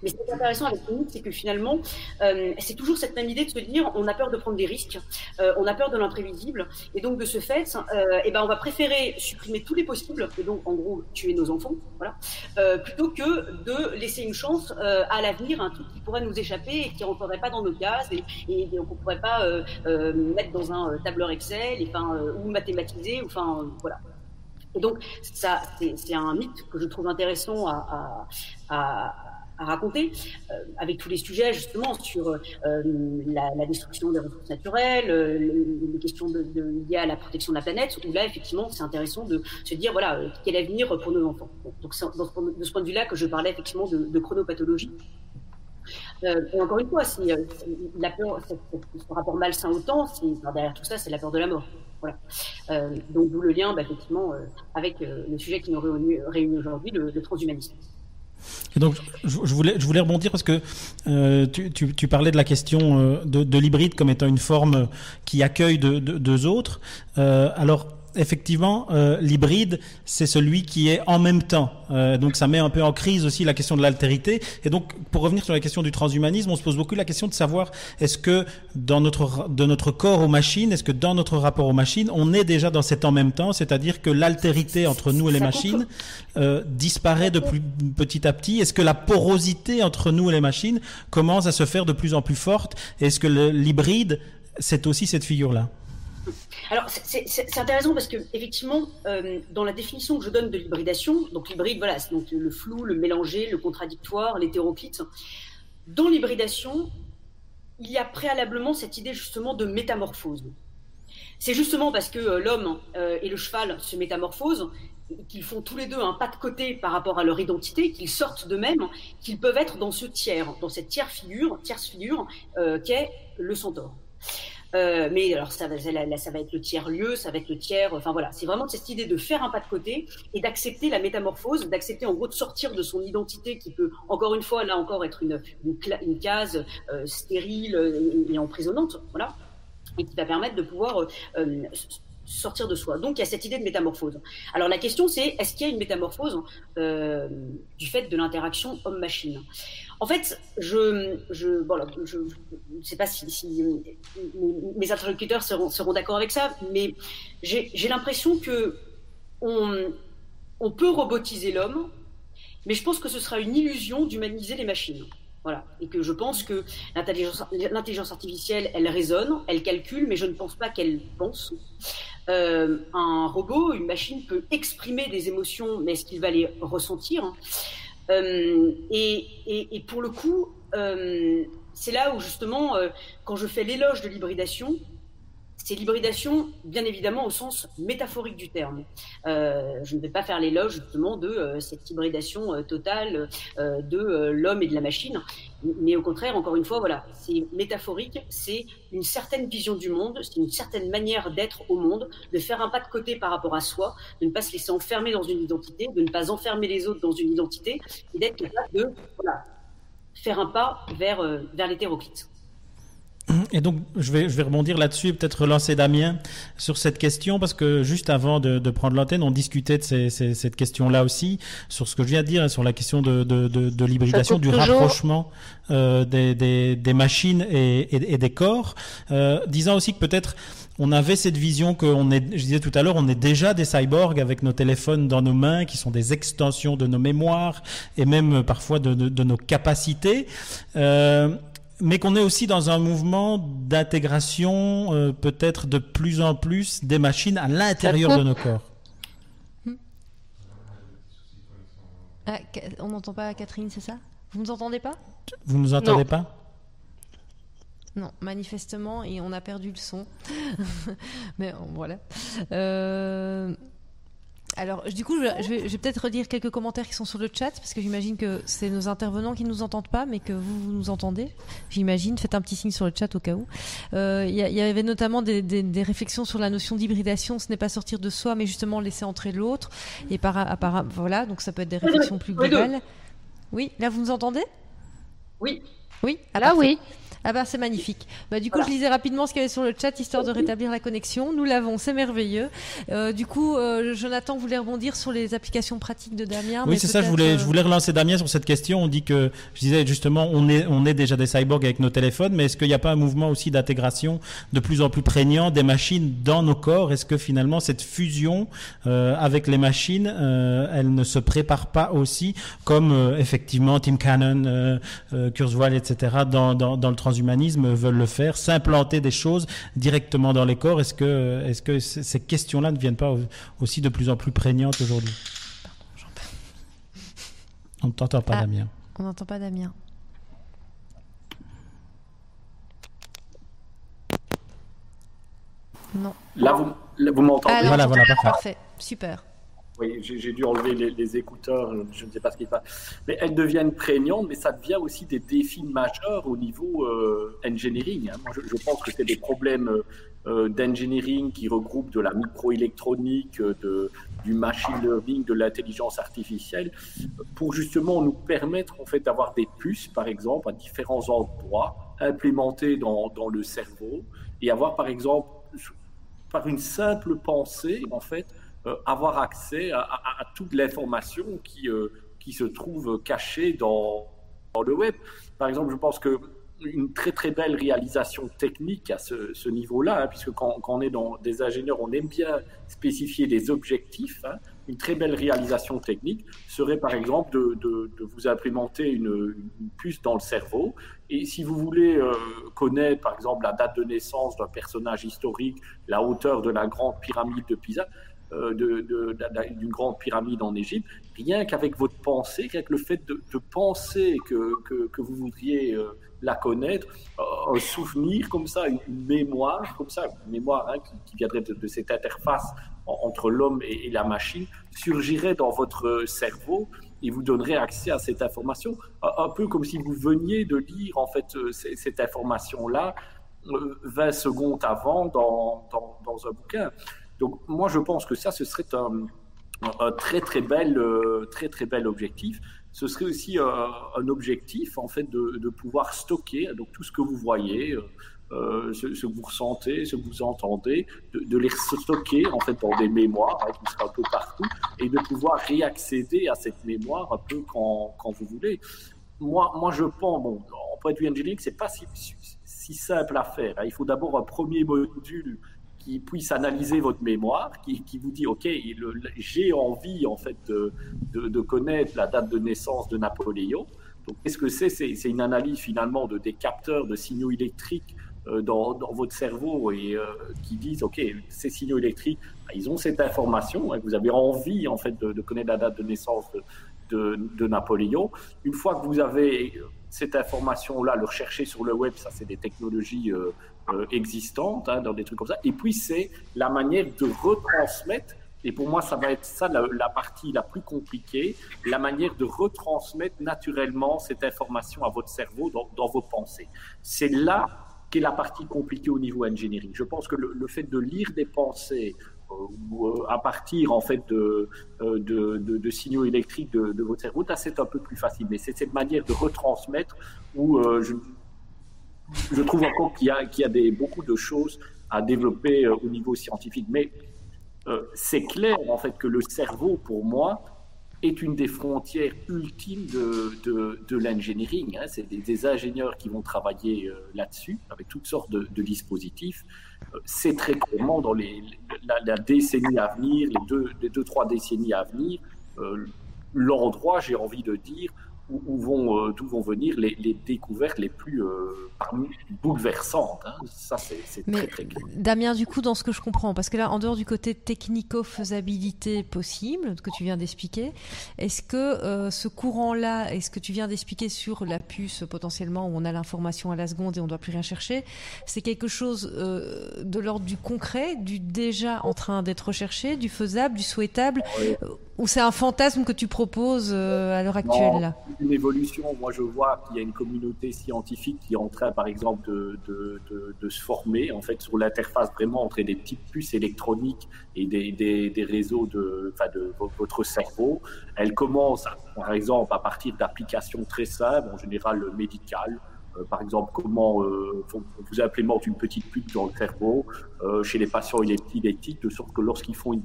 Mais ce qui est intéressant avec le c'est que finalement, euh, c'est toujours cette même idée de se dire on a peur de prendre des risques, euh, on a peur de l'imprévisible, et donc de ce fait, euh, eh ben, on va préférer supprimer tous les possibles, et donc en gros tuer nos enfants, voilà, plutôt que de laisser une chance à l'avenir, un truc qui pourrait nous échapper et qui ne rentrerait pas dans nos cases et, qu'on ne pourrait pas mettre dans un tableur Excel et, enfin, ou mathématiser, enfin voilà. Et donc, ça, c'est un mythe que je trouve intéressant à raconter, euh, avec tous les sujets justement sur euh, la, destruction des ressources naturelles, euh, les, questions liées à la protection de la planète, où là effectivement c'est intéressant de se dire voilà quel avenir pour nos enfants. Donc c'est de ce point de vue-là que je parlais effectivement de, chronopathologie. et encore une fois, si, la peur, ce rapport malsain au temps, derrière tout ça, c'est la peur de la mort. Voilà. donc d'où le lien, bah, effectivement, avec le sujet qui nous réunit, réunit aujourd'hui, le, le transhumanisme. Et donc, je, voulais, je voulais rebondir parce que euh, tu, parlais de la question euh, de, de l'hybride comme étant une forme qui accueille deux de, de, autres. Euh, alors, effectivement, euh, l'hybride, c'est celui qui est en même temps. Euh, donc ça met un peu en crise aussi la question de l'altérité. Et donc, pour revenir sur la question du transhumanisme, on se pose beaucoup la question de savoir est-ce que dans notre, de notre corps aux machines, est-ce que dans notre rapport aux machines, on est déjà dans cet en même temps, c'est-à-dire que l'altérité entre nous et les machines euh, disparaît de plus petit à petit. Est-ce que la porosité entre nous et les machines commence à se faire de plus en plus forte? Est-ce que l'hybride, c'est aussi cette figure-là? Alors, c'est intéressant parce que, effectivement, euh, dans la définition que je donne de l'hybridation, donc l'hybride, voilà, c'est donc le flou, le mélangé, le contradictoire, l'hétéroclite. Dans l'hybridation, il y a préalablement cette idée justement de métamorphose. C'est justement parce que euh, l'homme euh, et le cheval se métamorphosent, qu'ils font tous les deux un pas de côté par rapport à leur identité, qu'ils sortent d'eux-mêmes, qu'ils peuvent être dans ce tiers, dans cette tiers figure, tierce figure qu'est le centaure. Euh, mais alors ça va, être le tiers lieu, ça va être le tiers. Enfin voilà, c'est vraiment cette idée de faire un pas de côté et d'accepter la métamorphose, d'accepter en gros de sortir de son identité qui peut encore une fois là encore être une, une, case euh, stérile et, emprisonnante, voilà, et qui va permettre de pouvoir euh, sortir de soi. Donc il y a cette idée de métamorphose. Alors la question c'est est-ce qu'il y a une métamorphose du fait de l'interaction homme-machine? En fait, je je, je ne sais pas si, mes interlocuteurs seront, d'accord avec ça, mais j'ai l'impression que on, on peut robotiser l'homme, mais je pense que ce sera une illusion d'humaniser les machines. Voilà. Et que je pense que l'intelligence artificielle, elle raisonne, elle calcule, mais je ne pense pas qu'elle pense. Euh, un robot, une machine peut exprimer des émotions, mais est-ce qu'il va les ressentir euh, et, pour le coup, euh, c'est là où justement, euh, quand je fais l'éloge de l'hybridation, c'est l'hybridation, bien évidemment, au sens métaphorique du terme. Euh, je ne vais pas faire l'éloge justement de euh, cette hybridation euh, totale de l'homme et de la machine, mais au contraire, encore une fois, voilà, c'est métaphorique, c'est une certaine vision du monde, c'est une certaine manière d'être au monde, de faire un pas de côté par rapport à soi, de ne pas se laisser enfermer dans une identité, de ne pas enfermer les autres dans une identité, et d'être capable de voilà, faire un pas vers, vers l'hétéroclite. Et donc, je vais, je vais rebondir là-dessus et peut-être relancer Damien sur cette question, parce que juste avant de, de prendre l'antenne, on discutait de ces, ces, cette question-là aussi, sur ce que je viens de dire, sur la question de, de, de l'hybridation, du rapprochement euh, des, des, des, machines et, et, et des corps, euh, disant aussi que peut-être on avait cette vision qu'on est, je disais tout à l'heure, on est déjà des cyborgs avec nos téléphones dans nos mains, qui sont des extensions de nos mémoires et même parfois de, de, de nos capacités. Euh, mais qu'on est aussi dans un mouvement d'intégration euh, peut-être de plus en plus des machines à l'intérieur de nos corps. Ah, on n'entend pas Catherine, c'est ça? Vous ne nous entendez pas? Vous ne nous entendez pas? Non, manifestement, et on a perdu le son. <laughs> Mais voilà. Euh, alors, du coup, je vais, peut-être redire quelques commentaires qui sont sur le chat, parce que j'imagine que c'est nos intervenants qui ne nous entendent pas, mais que vous, vous nous entendez. J'imagine. Faites un petit signe sur le chat au cas où. Euh, il y, avait notamment des, réflexions sur la notion d'hybridation. Ce n'est pas sortir de soi, mais justement laisser entrer l'autre. Et par, par, voilà, donc ça peut être des réflexions plus globales. Oui, là, vous nous entendez? Oui. Oui. Ah, là, oui. Ah bah c'est magnifique. Bah du coup je lisais rapidement ce qu'il y avait sur le chat histoire de rétablir la connexion. Nous l'avons, c'est merveilleux. Euh, du coup euh, Jonathan voulait rebondir sur les applications pratiques de Damien. Oui c'est ça, je voulais, je voulais relancer Damien sur cette question. On dit que, je disais justement, on est, on est déjà des cyborgs avec nos téléphones, mais est-ce qu'il n'y a pas un mouvement aussi d'intégration de plus en plus prégnant des machines dans nos corps? Est-ce que finalement cette fusion euh, avec les machines, elle ne se prépare pas aussi comme effectivement Tim Cannon, Kurzweil, etc. dans, dans, dans le transhumanisme veulent le faire, s'implanter des choses directement dans les corps. Est-ce que, est-ce que ces questions-là ne viennent pas aussi de plus en plus prégnantes aujourd'hui? On ne t'entend pas, ah, Damien. On n'entend pas Damien. Non. Là, vous, vous m'entendez? Ah, Voilà, voilà, parfait. parfait. Super. Oui, j'ai dû enlever les, écouteurs, je ne sais pas ce qui se passe. Mais elles deviennent prégnantes, mais ça devient aussi des défis majeurs au niveau euh, engineering. Hein. Moi, je, pense que c'est des problèmes euh, d'engineering qui regroupent de la microélectronique, de, du machine learning, de l'intelligence artificielle, pour justement nous permettre en fait d'avoir des puces, par exemple, à différents endroits, implémentées dans, dans le cerveau, et avoir par exemple, par une simple pensée, en fait, euh, avoir accès à, toute l'information qui, euh, qui se trouve cachée dans, dans, le web. Par exemple, je pense que une très très belle réalisation technique à ce, ce niveau-là, hein, puisque quand, quand, on est dans des ingénieurs, on aime bien spécifier des objectifs. Hein. Une très belle réalisation technique serait par exemple de, de, de vous implémenter une, une, puce dans le cerveau. Et si vous voulez euh, connaître par exemple la date de naissance d'un personnage historique, la hauteur de la grande pyramide de Pisa, euh, d'une grande pyramide en Égypte, rien qu'avec votre pensée, qu'avec le fait de, penser que, que, vous voudriez euh, la connaître, euh, un souvenir comme ça, une, mémoire comme ça, une mémoire hein, qui, viendrait de, cette interface entre l'homme et, la machine, surgirait dans votre cerveau et vous donnerait accès à cette information, un, peu comme si vous veniez de lire en fait cette information-là 20 secondes avant dans, dans un bouquin. Donc moi je pense que ça ce serait un, très très bel euh, très très bel objectif. Ce serait aussi euh, un objectif en fait de, pouvoir stocker donc tout ce que vous voyez. Euh, ce, que vous ressentez, ce que vous entendez, de, les stocker en fait dans des mémoires hein, qui seraient un peu partout et de pouvoir réaccéder à cette mémoire un peu quand, quand vous voulez. Moi, moi, je pense, bon, en vue engineering, c'est pas si, si, simple à faire. Hein. Il faut d'abord un premier module qui puisse analyser votre mémoire, qui, vous dit, OK, j'ai envie en fait de, connaître la date de naissance de Napoléon. Donc, qu'est-ce que c'est? C'est une analyse finalement de des capteurs de signaux électriques euh, dans, votre cerveau et euh, qui disent, OK, ces signaux électriques, bah, ils ont cette information, hein, vous avez envie en fait de, connaître la date de naissance de, Napoléon. Une fois que vous avez cette information-là, le rechercher sur le web, ça c'est des technologies euh, euh, existantes, hein, dans des trucs comme ça. Et puis, c'est la manière de retransmettre, et pour moi, ça va être ça la, partie la plus compliquée, la manière de retransmettre naturellement cette information à votre cerveau dans, dans vos pensées. C'est là qu'est la partie compliquée au niveau engineering. Je pense que le, fait de lire des pensées, euh, euh, à partir en fait de, de, de, de signaux électriques de, votre cerveau, c'est un peu plus facile. Mais c'est cette manière de retransmettre où je, je trouve encore qu'il y a, beaucoup de choses à développer euh, au niveau scientifique. Mais euh, c'est clair, en fait, que le cerveau, pour moi, est une des frontières ultimes de, de, l'engineering. Hein. C'est des, ingénieurs qui vont travailler euh, là-dessus, avec toutes sortes de, de dispositifs. c'est très clairement dans les, la, décennie à venir, les deux, les deux, trois décennies à venir, l'endroit, j'ai envie de dire, où, vont, euh, d'où vont venir les, découvertes les plus euh, bouleversantes. Hein. Ça, c'est très, très clair. Damien, du coup, dans ce que je comprends, parce que là, en dehors du côté technico-faisabilité possible, que tu viens d'expliquer, est-ce que euh, ce courant-là, est-ce que tu viens d'expliquer sur la puce, potentiellement, où on a l'information à la seconde et on ne doit plus rien chercher, c'est quelque chose de l'ordre du concret, du déjà en train d'être recherché, du faisable, du souhaitable, ou c'est un fantasme que tu proposes à l'heure actuelle là une évolution. Moi, je vois qu'il y a une communauté scientifique qui est en train, par exemple, de, se former en fait sur l'interface vraiment entre des petites puces électroniques et des, réseaux de, votre cerveau. Elle commence, par exemple, à partir d'applications très simples, en général médicales, Euh, par exemple, comment euh, vous implémente une petite pute dans le cerveau euh, chez les patients épileptiques, de sorte que lorsqu'ils font une,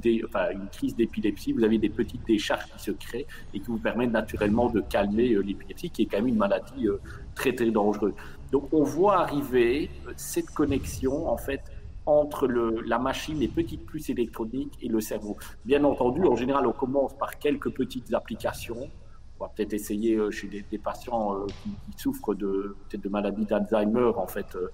crise d'épilepsie, vous avez des petites décharges qui se créent et qui vous permettent naturellement de calmer l'épilepsie, qui est quand même une maladie très très dangereuse. Donc on voit arriver cette connexion en fait entre la machine, les petites puces électroniques et le cerveau. Bien entendu, en général, on commence par quelques petites applications on va peut-être essayer euh, chez des, patients euh, qui, souffrent de de maladies d'Alzheimer en fait euh,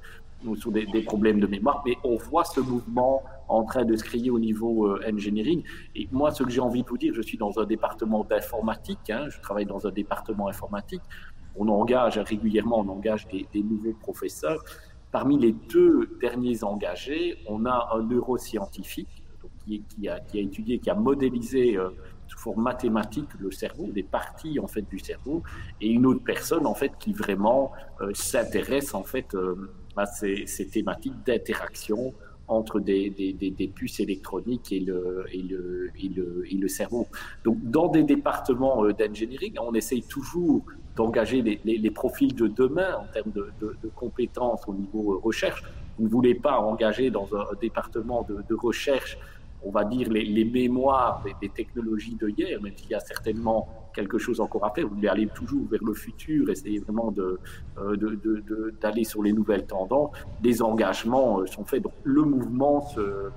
ou sur des, problèmes de mémoire, mais on voit ce mouvement en train de se créer au niveau engineering. Et moi, ce que j'ai envie de vous dire, je suis dans un département d'informatique, hein, je travaille dans un département informatique. On engage régulièrement, on engage des, nouveaux professeurs. Parmi les deux derniers engagés, on a un neuroscientifique qui, a, étudié, qui a modélisé sous forme mathématique le cerveau, des parties en fait du cerveau, et une autre personne en fait qui vraiment euh, s'intéresse en fait euh, à ces, thématiques d'interaction entre des, des, des, puces électroniques et le, et, le, et, le, et le cerveau. Donc, dans des départements euh, d'engineering, on essaye toujours d'engager les, les, profils de demain en termes de, compétences au niveau recherche. Vous ne voulez pas engager dans un, département de recherche on va dire, les, mémoires des, technologies de hier, même s'il y a certainement quelque chose encore à faire. Vous devez aller toujours vers le futur, essayer vraiment euh, d'aller sur les nouvelles tendances. Des engagements euh, sont faits. Donc le mouvement se,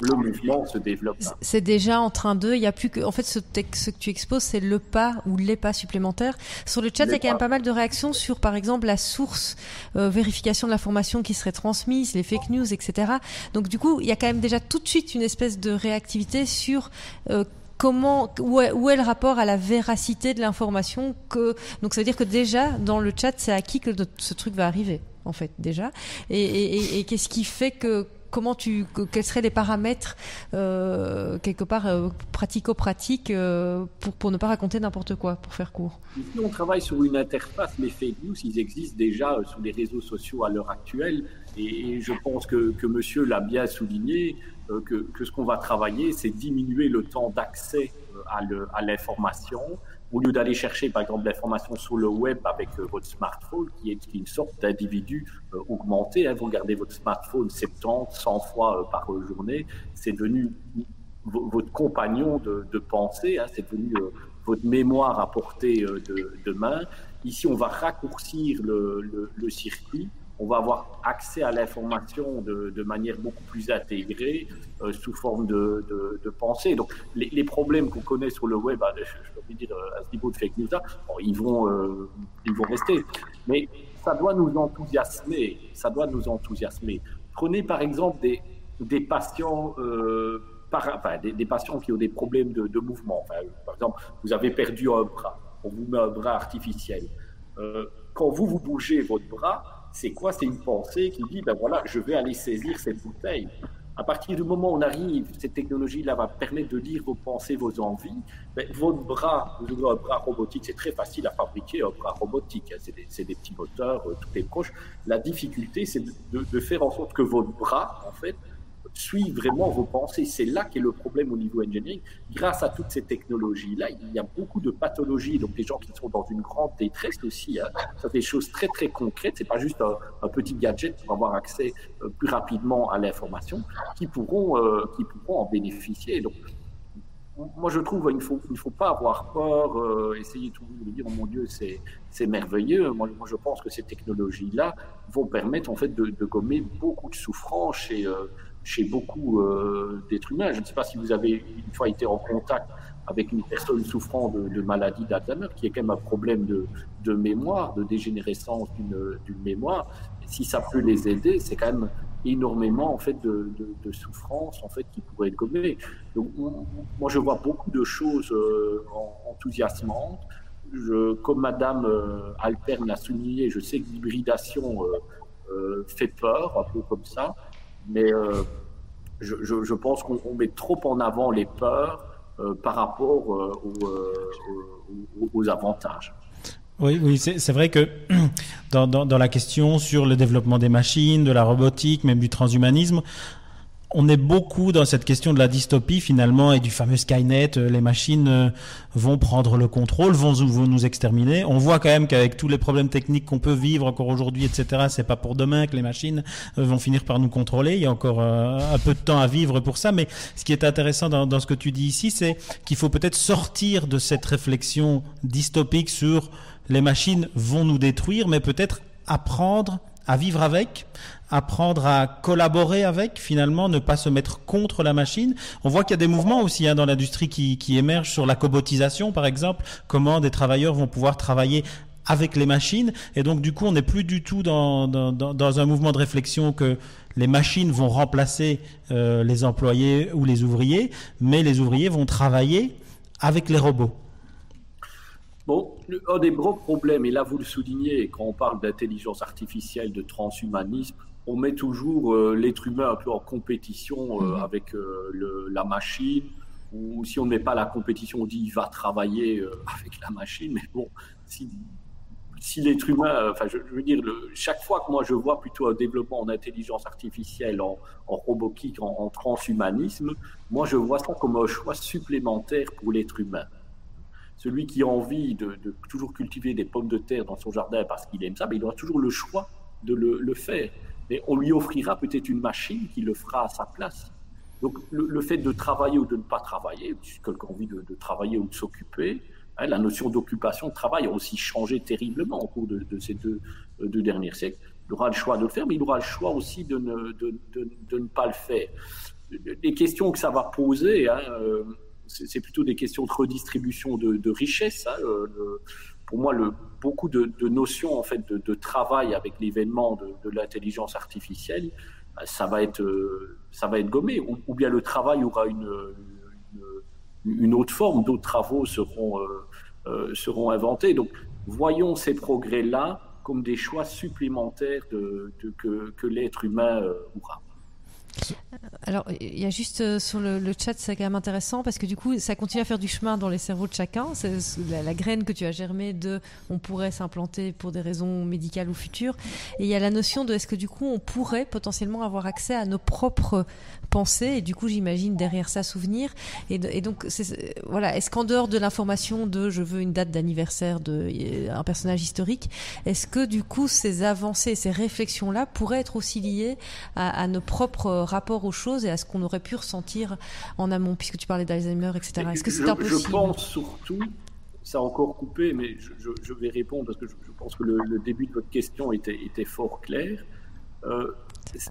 le mouvement se développe. C'est déjà en train de. Il y a plus que. En fait, ce, ce que tu exposes, c'est le pas ou les pas supplémentaires. Sur le chat, il y a quand même pas mal de réactions sur, par exemple, la source, euh, vérification de l'information qui serait transmise, les fake news, etc. Donc, du coup, il y a quand même déjà tout de suite une espèce de réactivité sur euh, comment où est, où est, le rapport à la véracité de l'information que donc ça veut dire que déjà dans le chat c'est acquis que ce truc va arriver en fait déjà et, et, et qu'est-ce qui fait que comment tu, quels seraient les paramètres euh, quelque part euh, pratico-pratiques euh, pour, pour ne pas raconter n'importe quoi, pour faire court? Ici, on travaille sur une interface. Les fake news, ils existent déjà sur les réseaux sociaux à l'heure actuelle. Et je pense que, que monsieur l'a bien souligné, que, que, ce qu'on va travailler, c'est diminuer le temps d'accès à l'information au lieu d'aller chercher, par exemple, l'information sur le web avec euh, votre smartphone, qui est une sorte d'individu euh, augmenté, hein, vous regardez votre smartphone 70, 100 fois euh, par journée, c'est devenu votre compagnon de, pensée, hein, c'est devenu votre mémoire à portée de, main. Ici, on va raccourcir le circuit on va avoir accès à l'information de, de, manière beaucoup plus intégrée, euh, sous forme de, de, de, pensée. Donc, les, problèmes qu'on connaît sur le web, je, je peux dire à ce niveau de fake news, bon, ils vont, euh, ils vont rester. Mais ça doit nous enthousiasmer. Ça doit nous enthousiasmer. Prenez par exemple des, des patients. Euh, par, enfin, des, patients qui ont des problèmes de, de mouvement. Enfin, par exemple, vous avez perdu un bras, on vous met un bras artificiel. Euh, quand vous, vous bougez votre bras, c'est quoi? C'est une pensée qui dit, ben voilà, je vais aller saisir cette bouteille. À partir du moment où on arrive, cette technologie-là va permettre de lire vos pensées, vos envies. Ben, votre bras, vous avez un bras robotique, c'est très facile à fabriquer un bras robotique. Hein. C'est des, petits moteurs, euh, tout est proche. La difficulté, c'est de, de, faire en sorte que votre bras, en fait, suivent vraiment vos pensées. C'est là qu'est le problème au niveau engineering. Grâce à toutes ces technologies-là, il y a beaucoup de pathologies. Donc, des gens qui sont dans une grande détresse aussi, hein, ça fait des choses très, très concrètes. C'est pas juste un, petit gadget pour avoir accès euh, plus rapidement à l'information, qui pourront, euh, qui pourront en bénéficier. Donc, moi, je trouve qu'il ne faut, il faut pas avoir peur, euh, essayer toujours de dire, oh mon Dieu, c'est, merveilleux. Moi, je pense que ces technologies-là vont permettre, en fait, de, de gommer beaucoup de souffrances chez, chez beaucoup euh, d'êtres humains. Je ne sais pas si vous avez une fois été en contact avec une personne souffrant de, maladie d'Alzheimer, qui est quand même un problème de, mémoire, de dégénérescence d'une mémoire. Si ça peut les aider, c'est quand même énormément en fait de, de, souffrances en fait qui pourraient être gommées. Donc moi je vois beaucoup de choses euh, enthousiasmantes. Comme Madame euh, Alterne l'a souligné, je sais que l'hybridation euh, fait peur, un peu comme ça mais euh, je, pense qu'on met trop en avant les peurs euh, par rapport euh, aux, avantages. Oui, oui c'est vrai que <clears throat> dans, la question sur le développement des machines, de la robotique, même du transhumanisme, on est beaucoup dans cette question de la dystopie finalement et du fameux Skynet. Euh, les machines euh, vont prendre le contrôle, vont, nous exterminer. On voit quand même qu'avec tous les problèmes techniques qu'on peut vivre encore aujourd'hui, etc., c'est pas pour demain que les machines euh, vont finir par nous contrôler. Il y a encore un peu de temps à vivre pour ça. Mais ce qui est intéressant dans, dans ce que tu dis ici, c'est qu'il faut peut-être sortir de cette réflexion dystopique sur les machines vont nous détruire, mais peut-être apprendre à vivre avec, apprendre à collaborer avec, finalement, ne pas se mettre contre la machine. On voit qu'il y a des mouvements aussi hein, dans l'industrie qui, émergent sur la cobotisation, par exemple, comment des travailleurs vont pouvoir travailler avec les machines. Et donc, du coup, on n'est plus du tout dans, un mouvement de réflexion que les machines vont remplacer euh, les employés ou les ouvriers, mais les ouvriers vont travailler avec les robots. Bon, un des gros problèmes, et là vous le soulignez, quand on parle d'intelligence artificielle, de transhumanisme, on met toujours euh, l'être humain un peu en compétition euh, mhm. avec euh, la machine, ou si on ne met pas la compétition, on dit il va travailler <laughs> avec la machine, mais bon, si, l'être humain, enfin je, veux dire, chaque fois que moi je vois plutôt un développement en intelligence artificielle, en, robotique, en, en transhumanisme, moi je vois ça comme un choix supplémentaire pour l'être humain celui qui a envie de, toujours cultiver des pommes de terre dans son jardin parce qu'il aime ça, mais il aura toujours le choix de le, faire. Mais on lui offrira peut-être une machine qui le fera à sa place. Donc le, fait de travailler ou de ne pas travailler, si quelqu'un a envie de, travailler ou de s'occuper, hein, la notion d'occupation, de travail a aussi changé terriblement au cours de, ces deux, derniers siècles. Il aura le choix de le faire, mais il aura le choix aussi de ne, de, ne pas le faire. Les questions que ça va poser, hein, euh, c'est plutôt des questions de redistribution de, richesse. Hein, pour moi, beaucoup de, notions en fait de, travail avec l'événement de, l'intelligence artificielle, bah, ça va être ça va être gommé. Ou, bien le travail aura une, une, autre forme, d'autres travaux seront euh, euh, seront inventés. Donc, voyons ces progrès-là comme des choix supplémentaires de, que, l'être humain euh, aura. Alors, il y a juste euh, sur le, chat, c'est quand même intéressant parce que du coup, ça continue à faire du chemin dans les cerveaux de chacun. C'est la, graine que tu as germée de on pourrait s'implanter pour des raisons médicales ou futures. Et il y a la notion de est-ce que du coup, on pourrait potentiellement avoir accès à nos propres pensées? Et du coup, j'imagine derrière ça souvenir. Et, donc, voilà, est-ce qu'en dehors de l'information de je veux une date d'anniversaire d'un euh, personnage historique, est-ce que du coup, ces avancées, ces réflexions-là pourraient être aussi liées à, à nos propres rapport aux choses et à ce qu'on aurait pu ressentir en amont, puisque tu parlais d'Alzheimer, etc. Est-ce que c'est impossible Je pense surtout, ça a encore coupé, mais je, vais répondre parce que je, pense que le, début de votre question était, était fort clair. Euh,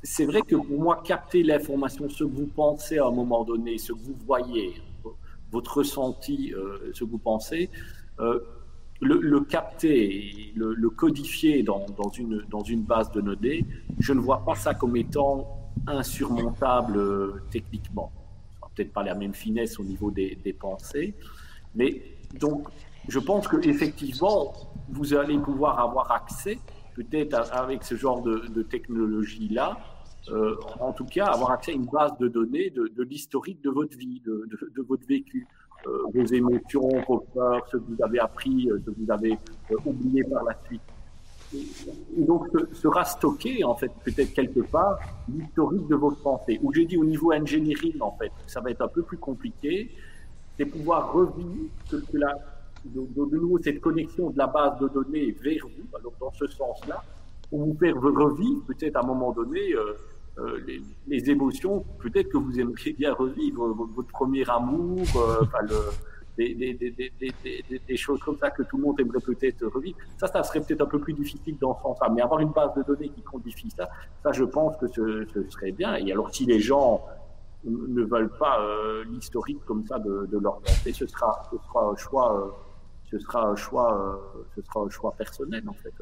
c'est vrai que pour moi, capter l'information, ce que vous pensez à un moment donné, ce que vous voyez, votre ressenti, euh, ce que vous pensez, euh, le, capter, le, le codifier dans, dans, une, dans une base de données, je ne vois pas ça comme étant insurmontable euh, techniquement. Peut-être pas la même finesse au niveau des, pensées, mais donc je pense que effectivement vous allez pouvoir avoir accès, peut-être avec ce genre de, technologie là, euh, en tout cas avoir accès à une base de données de, l'historique de votre vie, de, votre vécu. Euh, vos émotions, vos peurs, ce que vous avez appris, ce que vous avez oublié par la suite donc sera stocké en fait peut-être quelque part l'historique de votre pensée. Ou j'ai dit au niveau engineering en fait, ça va être un peu plus compliqué, c'est pouvoir revivre que, de, nouveau cette connexion de la base de données vers vous, alors dans ce sens-là, pour vous faire revivre peut-être à un moment donné euh, euh, les, émotions, peut-être que vous aimeriez bien revivre votre, premier amour, euh, enfin le des, choses comme ça que tout le monde aimerait peut-être revivre. Ça, ça serait peut-être un peu plus difficile dans ce sens-là. Mais avoir une base de données qui codifie ça, ça, je pense que ce, serait bien. Et alors, si les gens ne veulent pas euh, l'historique comme ça de, leur pensée, ce sera, un choix, euh, ce sera choix, euh, ce sera choix personnel en fait.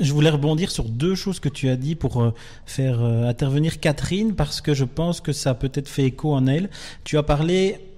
Je voulais rebondir sur deux choses que tu as dit pour faire intervenir Catherine parce que je pense que ça a peut-être fait écho en elle. Tu as parlé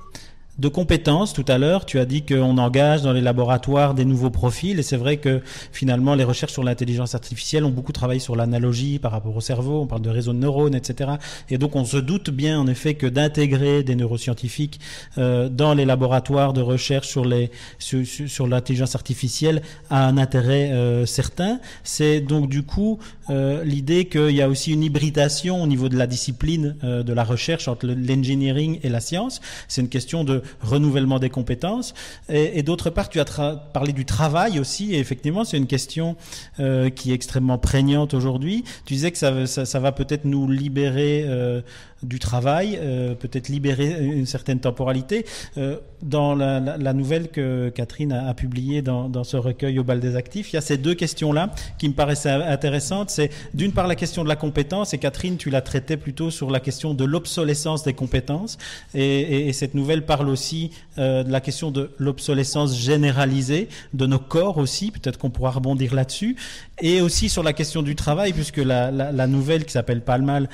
de compétences. Tout à l'heure, tu as dit qu'on engage dans les laboratoires des nouveaux profils, et c'est vrai que finalement, les recherches sur l'intelligence artificielle ont beaucoup travaillé sur l'analogie par rapport au cerveau. On parle de réseaux de neurones, etc. Et donc, on se doute bien, en effet, que d'intégrer des neuroscientifiques euh, dans les laboratoires de recherche sur les sur, l'intelligence artificielle a un intérêt euh, certain. C'est donc du coup euh, l'idée qu'il y a aussi une hybridation au niveau de la discipline euh, de la recherche entre l'engineering et la science. C'est une question de renouvellement des compétences. Et, d'autre part, tu as parlé du travail aussi. Et effectivement, c'est une question euh, qui est extrêmement prégnante aujourd'hui. Tu disais que ça, ça, va peut-être nous libérer euh, du travail, euh, peut-être libérer une certaine temporalité. Euh, dans la, la, nouvelle que Catherine a, a publiée dans, dans, ce recueil au bal des actifs, il y a ces deux questions-là qui me paraissaient intéressantes. C'est d'une part la question de la compétence, et Catherine, tu la traitais plutôt sur la question de l'obsolescence des compétences. Et, et, et, cette nouvelle parle aussi euh, de la question de l'obsolescence généralisée de nos corps aussi. Peut-être qu'on pourra rebondir là-dessus. Et aussi sur la question du travail, puisque la, la, la nouvelle qui s'appelle Pas le mal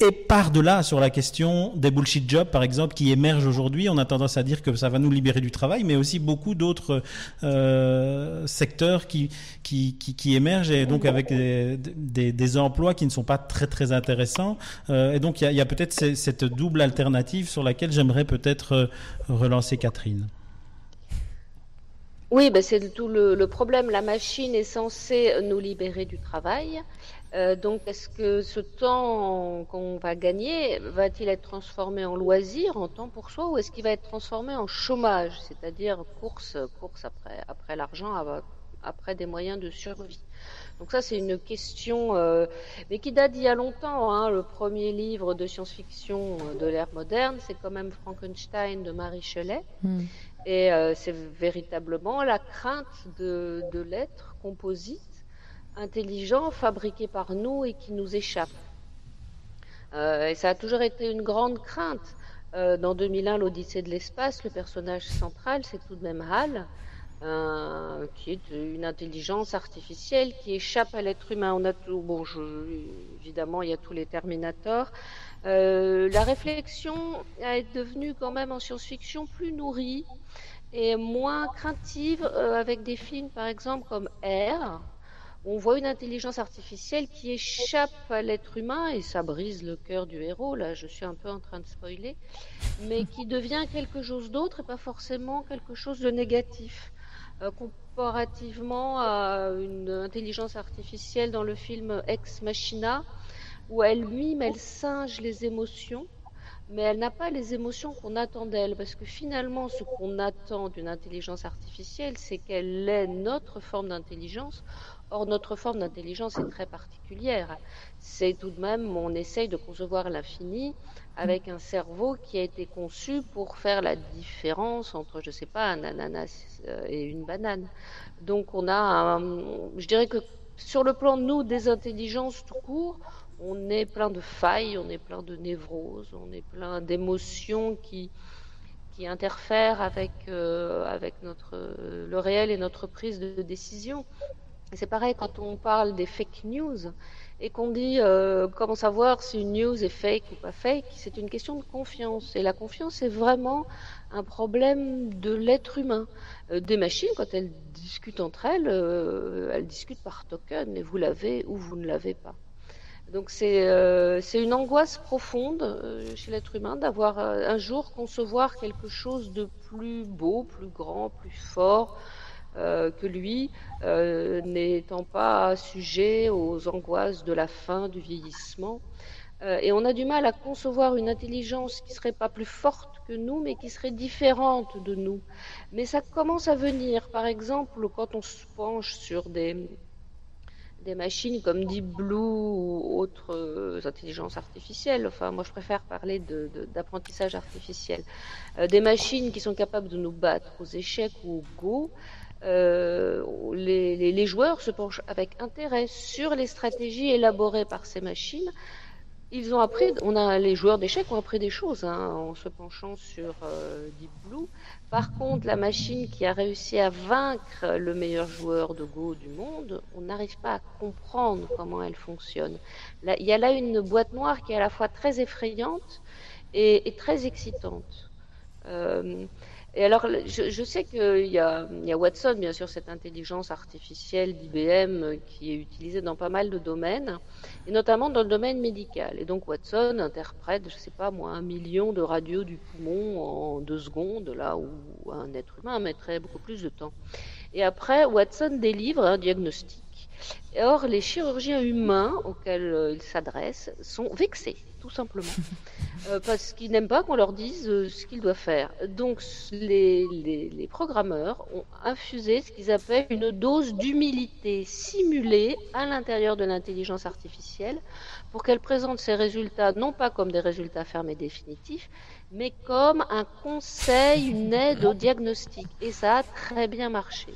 et par-delà, sur la question des bullshit jobs, par exemple, qui émergent aujourd'hui, on a tendance à dire que ça va nous libérer du travail, mais aussi beaucoup d'autres euh, secteurs qui, qui, qui, émergent, et donc avec des, des, des, emplois qui ne sont pas très très intéressants. Euh, et donc il y a, a peut-être cette double alternative sur laquelle j'aimerais peut-être euh, relancer Catherine. Oui, ben c'est tout le, le, problème. La machine est censée nous libérer du travail. Euh, donc, est-ce que ce temps qu'on va gagner va-t-il être transformé en loisir, en temps pour soi, ou est-ce qu'il va être transformé en chômage, c'est-à-dire course, course après, après l'argent, après des moyens de survie? Donc ça, c'est une question, euh, mais qui date d'il y a longtemps. Hein. Le premier livre de science-fiction de l'ère moderne, c'est quand même Frankenstein de Marie Shelley. Mm. Et euh, c'est véritablement la crainte de, de l'être composite intelligent, fabriqué par nous et qui nous échappe. Euh, et ça a toujours été une grande crainte. Euh, dans 2001, l'Odyssée de l'espace, le personnage central, c'est tout de même Hal, euh, qui est une intelligence artificielle qui échappe à l'être humain. On tout, bon, je, évidemment, il y a tous les Terminators. La réflexion est devenue quand même en science-fiction plus nourrie et moins craintive avec des films, par exemple, comme Air, on voit une intelligence artificielle qui échappe à l'être humain et ça brise le cœur du héros. Là, je suis un peu en train de spoiler, mais qui devient quelque chose d'autre et pas forcément quelque chose de négatif. Euh, comparativement à une intelligence artificielle dans le film Ex Machina, où elle mime, elle singe les émotions, mais elle n'a pas les émotions qu'on attend d'elle, parce que finalement, ce qu'on attend d'une intelligence artificielle, c'est qu'elle ait notre forme d'intelligence Or, notre forme d'intelligence est très particulière. C'est tout de même, on essaye de concevoir l'infini avec un cerveau qui a été conçu pour faire la différence entre, je ne sais pas, un ananas euh, et une banane. Donc, on a, un, je dirais que sur le plan, nous, des intelligences tout court, on est plein de failles, on est plein de névroses, on est plein d'émotions qui, qui interfèrent avec, euh, avec notre, le réel et notre prise de décision. C'est pareil quand on parle des fake news et qu'on dit euh, comment savoir si une news est fake ou pas fake, c'est une question de confiance. Et la confiance est vraiment un problème de l'être humain. Euh, des machines, quand elles discutent entre elles, euh, elles discutent par token et vous l'avez ou vous ne l'avez pas. Donc c'est une angoisse profonde chez l'être humain d'avoir un jour concevoir quelque chose de plus beau, plus grand, plus fort, euh, que lui, euh, n'étant pas sujet aux angoisses de la faim, du vieillissement. Euh, et on a du mal à concevoir une intelligence qui serait pas plus forte que nous, mais qui serait différente de nous. Mais ça commence à venir. Par exemple, quand on se penche sur des, des machines comme Deep Blue ou autres intelligences artificielles. Enfin, moi, je préfère parler d'apprentissage artificiel. Des machines qui sont capables de nous battre aux échecs ou au Go. Euh, les, les, les, joueurs se penchent avec intérêt sur les stratégies élaborées par ces machines. Ils ont appris, on a les joueurs d'échecs ont appris des choses hein, en se penchant sur euh, Deep Blue. Par contre, la machine qui a réussi à vaincre le meilleur joueur de Go du monde, on n'arrive pas à comprendre comment elle fonctionne. Il y a là une boîte noire qui est à la fois très effrayante et, et très excitante Et alors, je, sais qu'il y, a, Watson, bien sûr, cette intelligence artificielle d'IBM qui est utilisée dans pas mal de domaines, et notamment dans le domaine médical. Et donc, Watson interprète, je ne sais pas moi, un million de radios du poumon en deux secondes, là où un être humain mettrait beaucoup plus de temps. Et après, Watson délivre un diagnostic. Or, les chirurgiens humains auxquels euh, il s'adresse sont vexés tout simplement. <laughs> Euh, parce qu'ils n'aiment pas qu'on leur dise euh, ce qu'ils doivent faire. Donc les, les, programmeurs ont infusé ce qu'ils appellent une dose d'humilité simulée à l'intérieur de l'intelligence artificielle pour qu'elle présente ses résultats non pas comme des résultats fermés définitifs, mais comme un conseil, une aide au diagnostic. Et ça a très bien marché.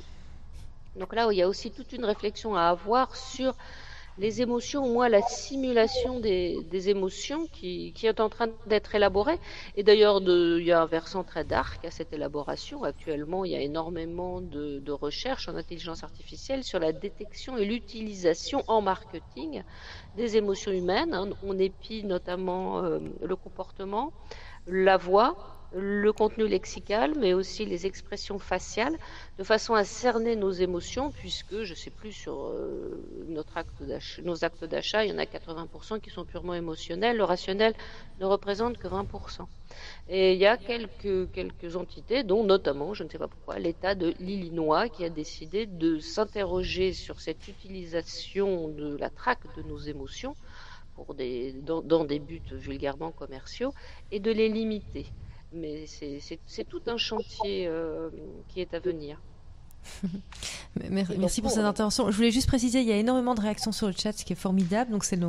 Donc là, il y a aussi toute une réflexion à avoir sur les émotions, moi, la simulation des, émotions qui, est en train d'être élaborée. Et d'ailleurs, il y a un versant très dark à cette élaboration. Actuellement, il y a énormément de, recherches en intelligence artificielle sur la détection et l'utilisation en marketing des émotions humaines. On épie notamment euh, le comportement, la voix, le contenu lexical, mais aussi les expressions faciales, de façon à cerner nos émotions, puisque, je ne sais plus, sur euh, nos actes d'achat, il y en a 80% qui sont purement émotionnels, le rationnel ne représente que 20%. Et il y a quelques, entités, dont notamment, je ne sais pas pourquoi, l'État de l'Illinois, qui a décidé de s'interroger sur cette utilisation de la traque de nos émotions des, dans des buts vulgairement commerciaux, et de les limiter mais c'est tout un chantier euh, qui est à venir. <laughs> Merci pour cette intervention. Je voulais juste préciser, il y a énormément de réactions sur le chat, ce qui est formidable. Donc c'est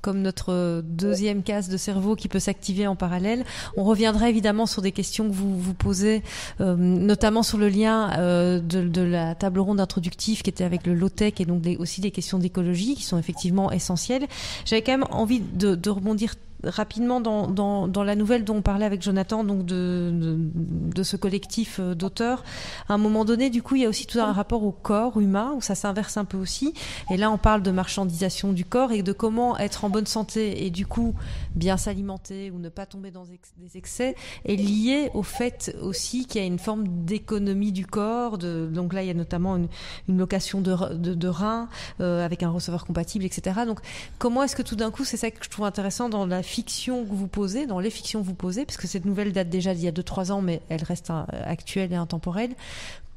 comme notre deuxième case de cerveau qui peut s'activer en parallèle. On reviendra évidemment sur des questions que vous vous posez, euh, notamment sur le lien euh, de, la table ronde introductive qui était avec le low-tech et donc aussi des questions d'écologie qui sont effectivement essentielles. J'avais quand même envie de, de rebondir rapidement dans, la nouvelle dont on parlait avec Jonathan, donc de ce collectif euh, d'auteurs, à un moment donné, du coup, il y a aussi tout un rapport au corps humain, où ça s'inverse un peu aussi. Et là, on parle de marchandisation du corps et de comment être en bonne santé et du coup bien s'alimenter ou ne pas tomber dans des excès est lié au fait aussi qu'il y a une forme d'économie du corps. De, donc là, il y a notamment une, une location de, de, de reins euh, avec un receveur compatible, etc. Donc comment est-ce que tout d'un coup, c'est ça que je trouve intéressant dans la fiction que vous posez, dans les fictions que vous posez, puisque cette nouvelle date déjà d'il y a 2-3 ans, mais elle reste actuelle et intemporelle.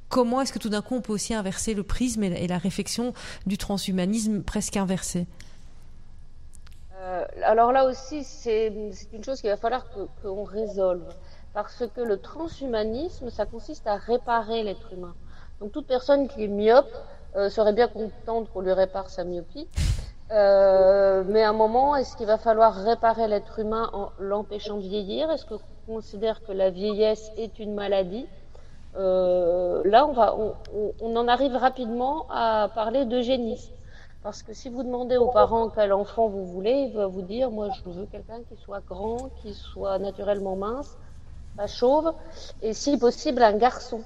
Comment est-ce que tout d'un coup on peut aussi inverser le prisme et la réflexion du transhumanisme presque inversé? Euh, Alors là aussi, c'est une chose qu'il va falloir qu'on résolve. Parce que le transhumanisme, ça consiste à réparer l'être humain. Donc toute personne qui est myope euh, serait bien contente qu'on lui répare sa myopie. Euh, mais à un moment, est-ce qu'il va falloir réparer l'être humain en l'empêchant de vieillir? Est-ce qu'on considère que la vieillesse est une maladie? Là, on, va, on, on, en arrive rapidement à parler d'eugénisme. Parce que si vous demandez aux parents quel enfant vous voulez, il va vous dire, moi je veux quelqu'un qui soit grand, qui soit naturellement mince, pas chauve, et si possible un garçon.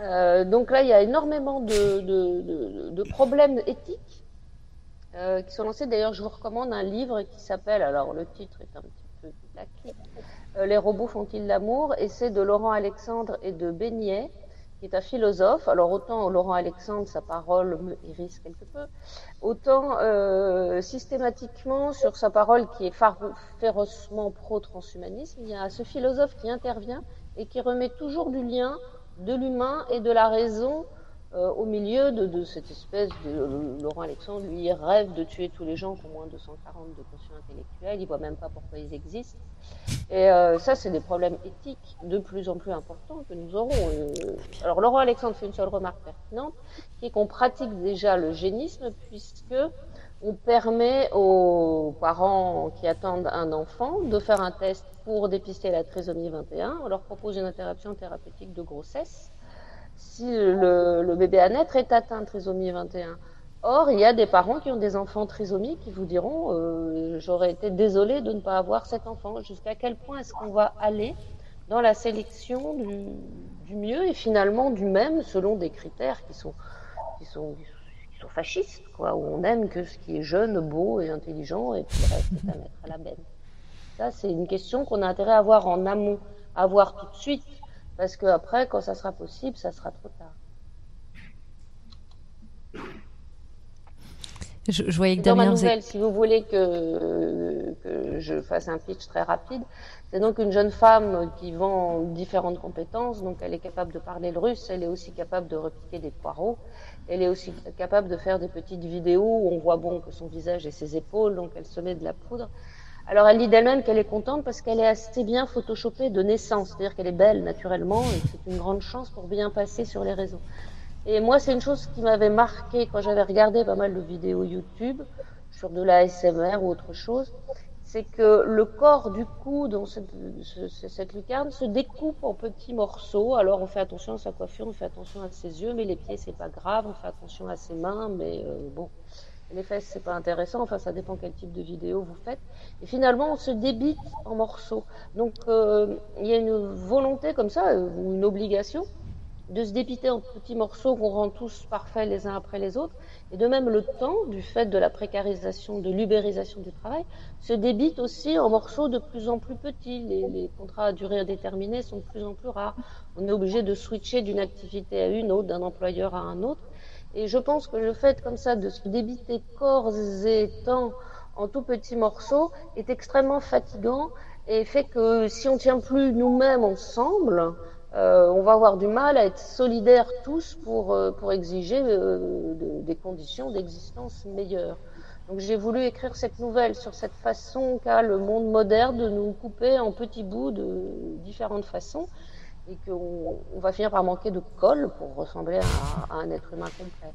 Euh, donc là, il y a énormément de, problèmes éthiques euh, qui sont lancés. D'ailleurs, je vous recommande un livre qui s'appelle, alors le titre est un petit peu euh, Les robots font-ils l'amour? Et c'est de Laurent Alexandre et de Beignet, qui est un philosophe. Alors autant Laurent Alexandre, sa parole me hérisse quelque peu, autant euh, systématiquement sur sa parole qui est férocement pro-transhumanisme, il y a ce philosophe qui intervient et qui remet toujours du lien de l'humain et de la raison euh, au milieu de, cette espèce de euh, Laurent Alexandre, lui, rêve de tuer tous les gens qui ont moins de 240 de quotient intellectuel, il voit même pas pourquoi ils existent. Et euh, ça, c'est des problèmes éthiques de plus en plus importants que nous aurons. alors Laurent Alexandre fait une seule remarque pertinente, qui est qu'on pratique déjà le génisme, puisque on permet aux parents qui attendent un enfant de faire un test pour dépister la trisomie 21. On leur propose une interruption thérapeutique de grossesse si le, bébé à naître est atteint trisomie 21. Or, il y a des parents qui ont des enfants trisomiques qui vous diront euh, j'aurais été désolé de ne pas avoir cet enfant. Jusqu'à quel point est-ce qu'on va aller dans la sélection du, mieux et finalement du même selon des critères qui sont, qui sont, qui sont fascistes, quoi, où on aime que ce qui est jeune, beau et intelligent et puis le reste est à mettre à la benne. Ça, c'est une question qu'on a intérêt à avoir en amont à voir tout de suite, parce que après, quand ça sera possible, ça sera trop tard. Je, voyais que Dans ma nouvelle, si vous voulez que, que je fasse un pitch très rapide, c'est donc une jeune femme qui vend différentes compétences. Donc, elle est capable de parler le russe, elle est aussi capable de repiquer des poireaux, elle est aussi capable de faire des petites vidéos où on voit bon que son visage et ses épaules, donc elle se met de la poudre. Alors, elle dit d'elle-même qu'elle est contente parce qu'elle est assez bien photoshopée de naissance, c'est-à-dire qu'elle est belle naturellement et c'est une grande chance pour bien passer sur les réseaux. Et moi, c'est une chose qui m'avait marqué quand j'avais regardé pas mal de vidéos YouTube sur de la SMR ou autre chose. C'est que le corps du cou dans cette, cette, lucarne se découpe en petits morceaux. Alors on fait attention à sa coiffure, on fait attention à ses yeux, mais les pieds c'est pas grave. On fait attention à ses mains, mais euh, bon, les fesses c'est pas intéressant. Enfin, ça dépend quel type de vidéo vous faites. Et finalement, on se débite en morceaux. Donc euh, il y a une volonté comme ça, euh, ou une obligation de se dépiter en petits morceaux qu'on rend tous parfaits les uns après les autres. Et de même, le temps, du fait de la précarisation, de l'ubérisation du travail, se débite aussi en morceaux de plus en plus petits. Les, contrats à durée indéterminée sont de plus en plus rares. On est obligé de switcher d'une activité à une autre, d'un employeur à un autre. Et je pense que le fait comme ça de se débiter corps et temps en tout petits morceaux est extrêmement fatigant et fait que si on tient plus nous-mêmes ensemble, euh, on va avoir du mal à être solidaires tous pour, euh, pour exiger euh, des conditions d'existence meilleures. Donc j'ai voulu écrire cette nouvelle sur cette façon qu'a le monde moderne de nous couper en petits bouts de différentes façons et qu'on on va finir par manquer de colle pour ressembler à un être humain complet.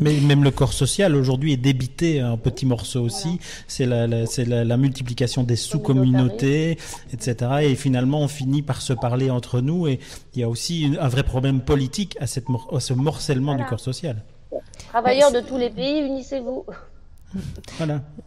Mais même le corps social aujourd'hui est débité en petits morceaux aussi. C'est la, la, multiplication des sous-communautés, etc. Et finalement, on finit par se parler entre nous. Et il y a aussi un vrai problème politique à, cette, ce morcellement du corps social. Travailleurs de tous les pays, unissez-vous.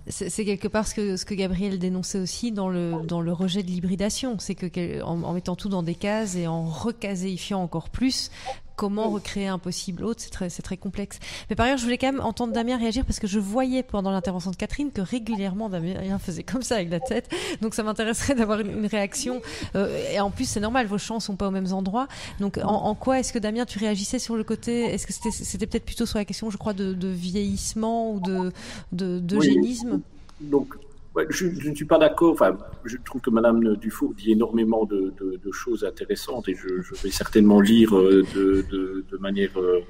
C'est quelque part ce que, ce que Gabriel dénonçait aussi dans le, dans le rejet de l'hybridation. C'est que en, mettant tout dans des cases et en recaséifiant encore plus, comment recréer un possible autre, c'est très, c'est très complexe. Mais par ailleurs, je voulais quand même entendre Damien réagir parce que je voyais pendant l'intervention de Catherine que régulièrement Damien faisait comme ça avec la tête. Donc ça m'intéresserait d'avoir une, réaction. Euh, et en plus, c'est normal, vos champs sont pas aux mêmes endroits. Donc en, quoi est-ce que Damien, tu réagissais sur le côté? Est-ce que c'était, peut-être plutôt sur la question, je crois, de, de vieillissement ou de, de, d'eugénisme Donc je, ne suis pas d'accord. Enfin, je trouve que Madame Dufour dit énormément de, choses intéressantes et je, vais certainement lire euh, de, manière euh,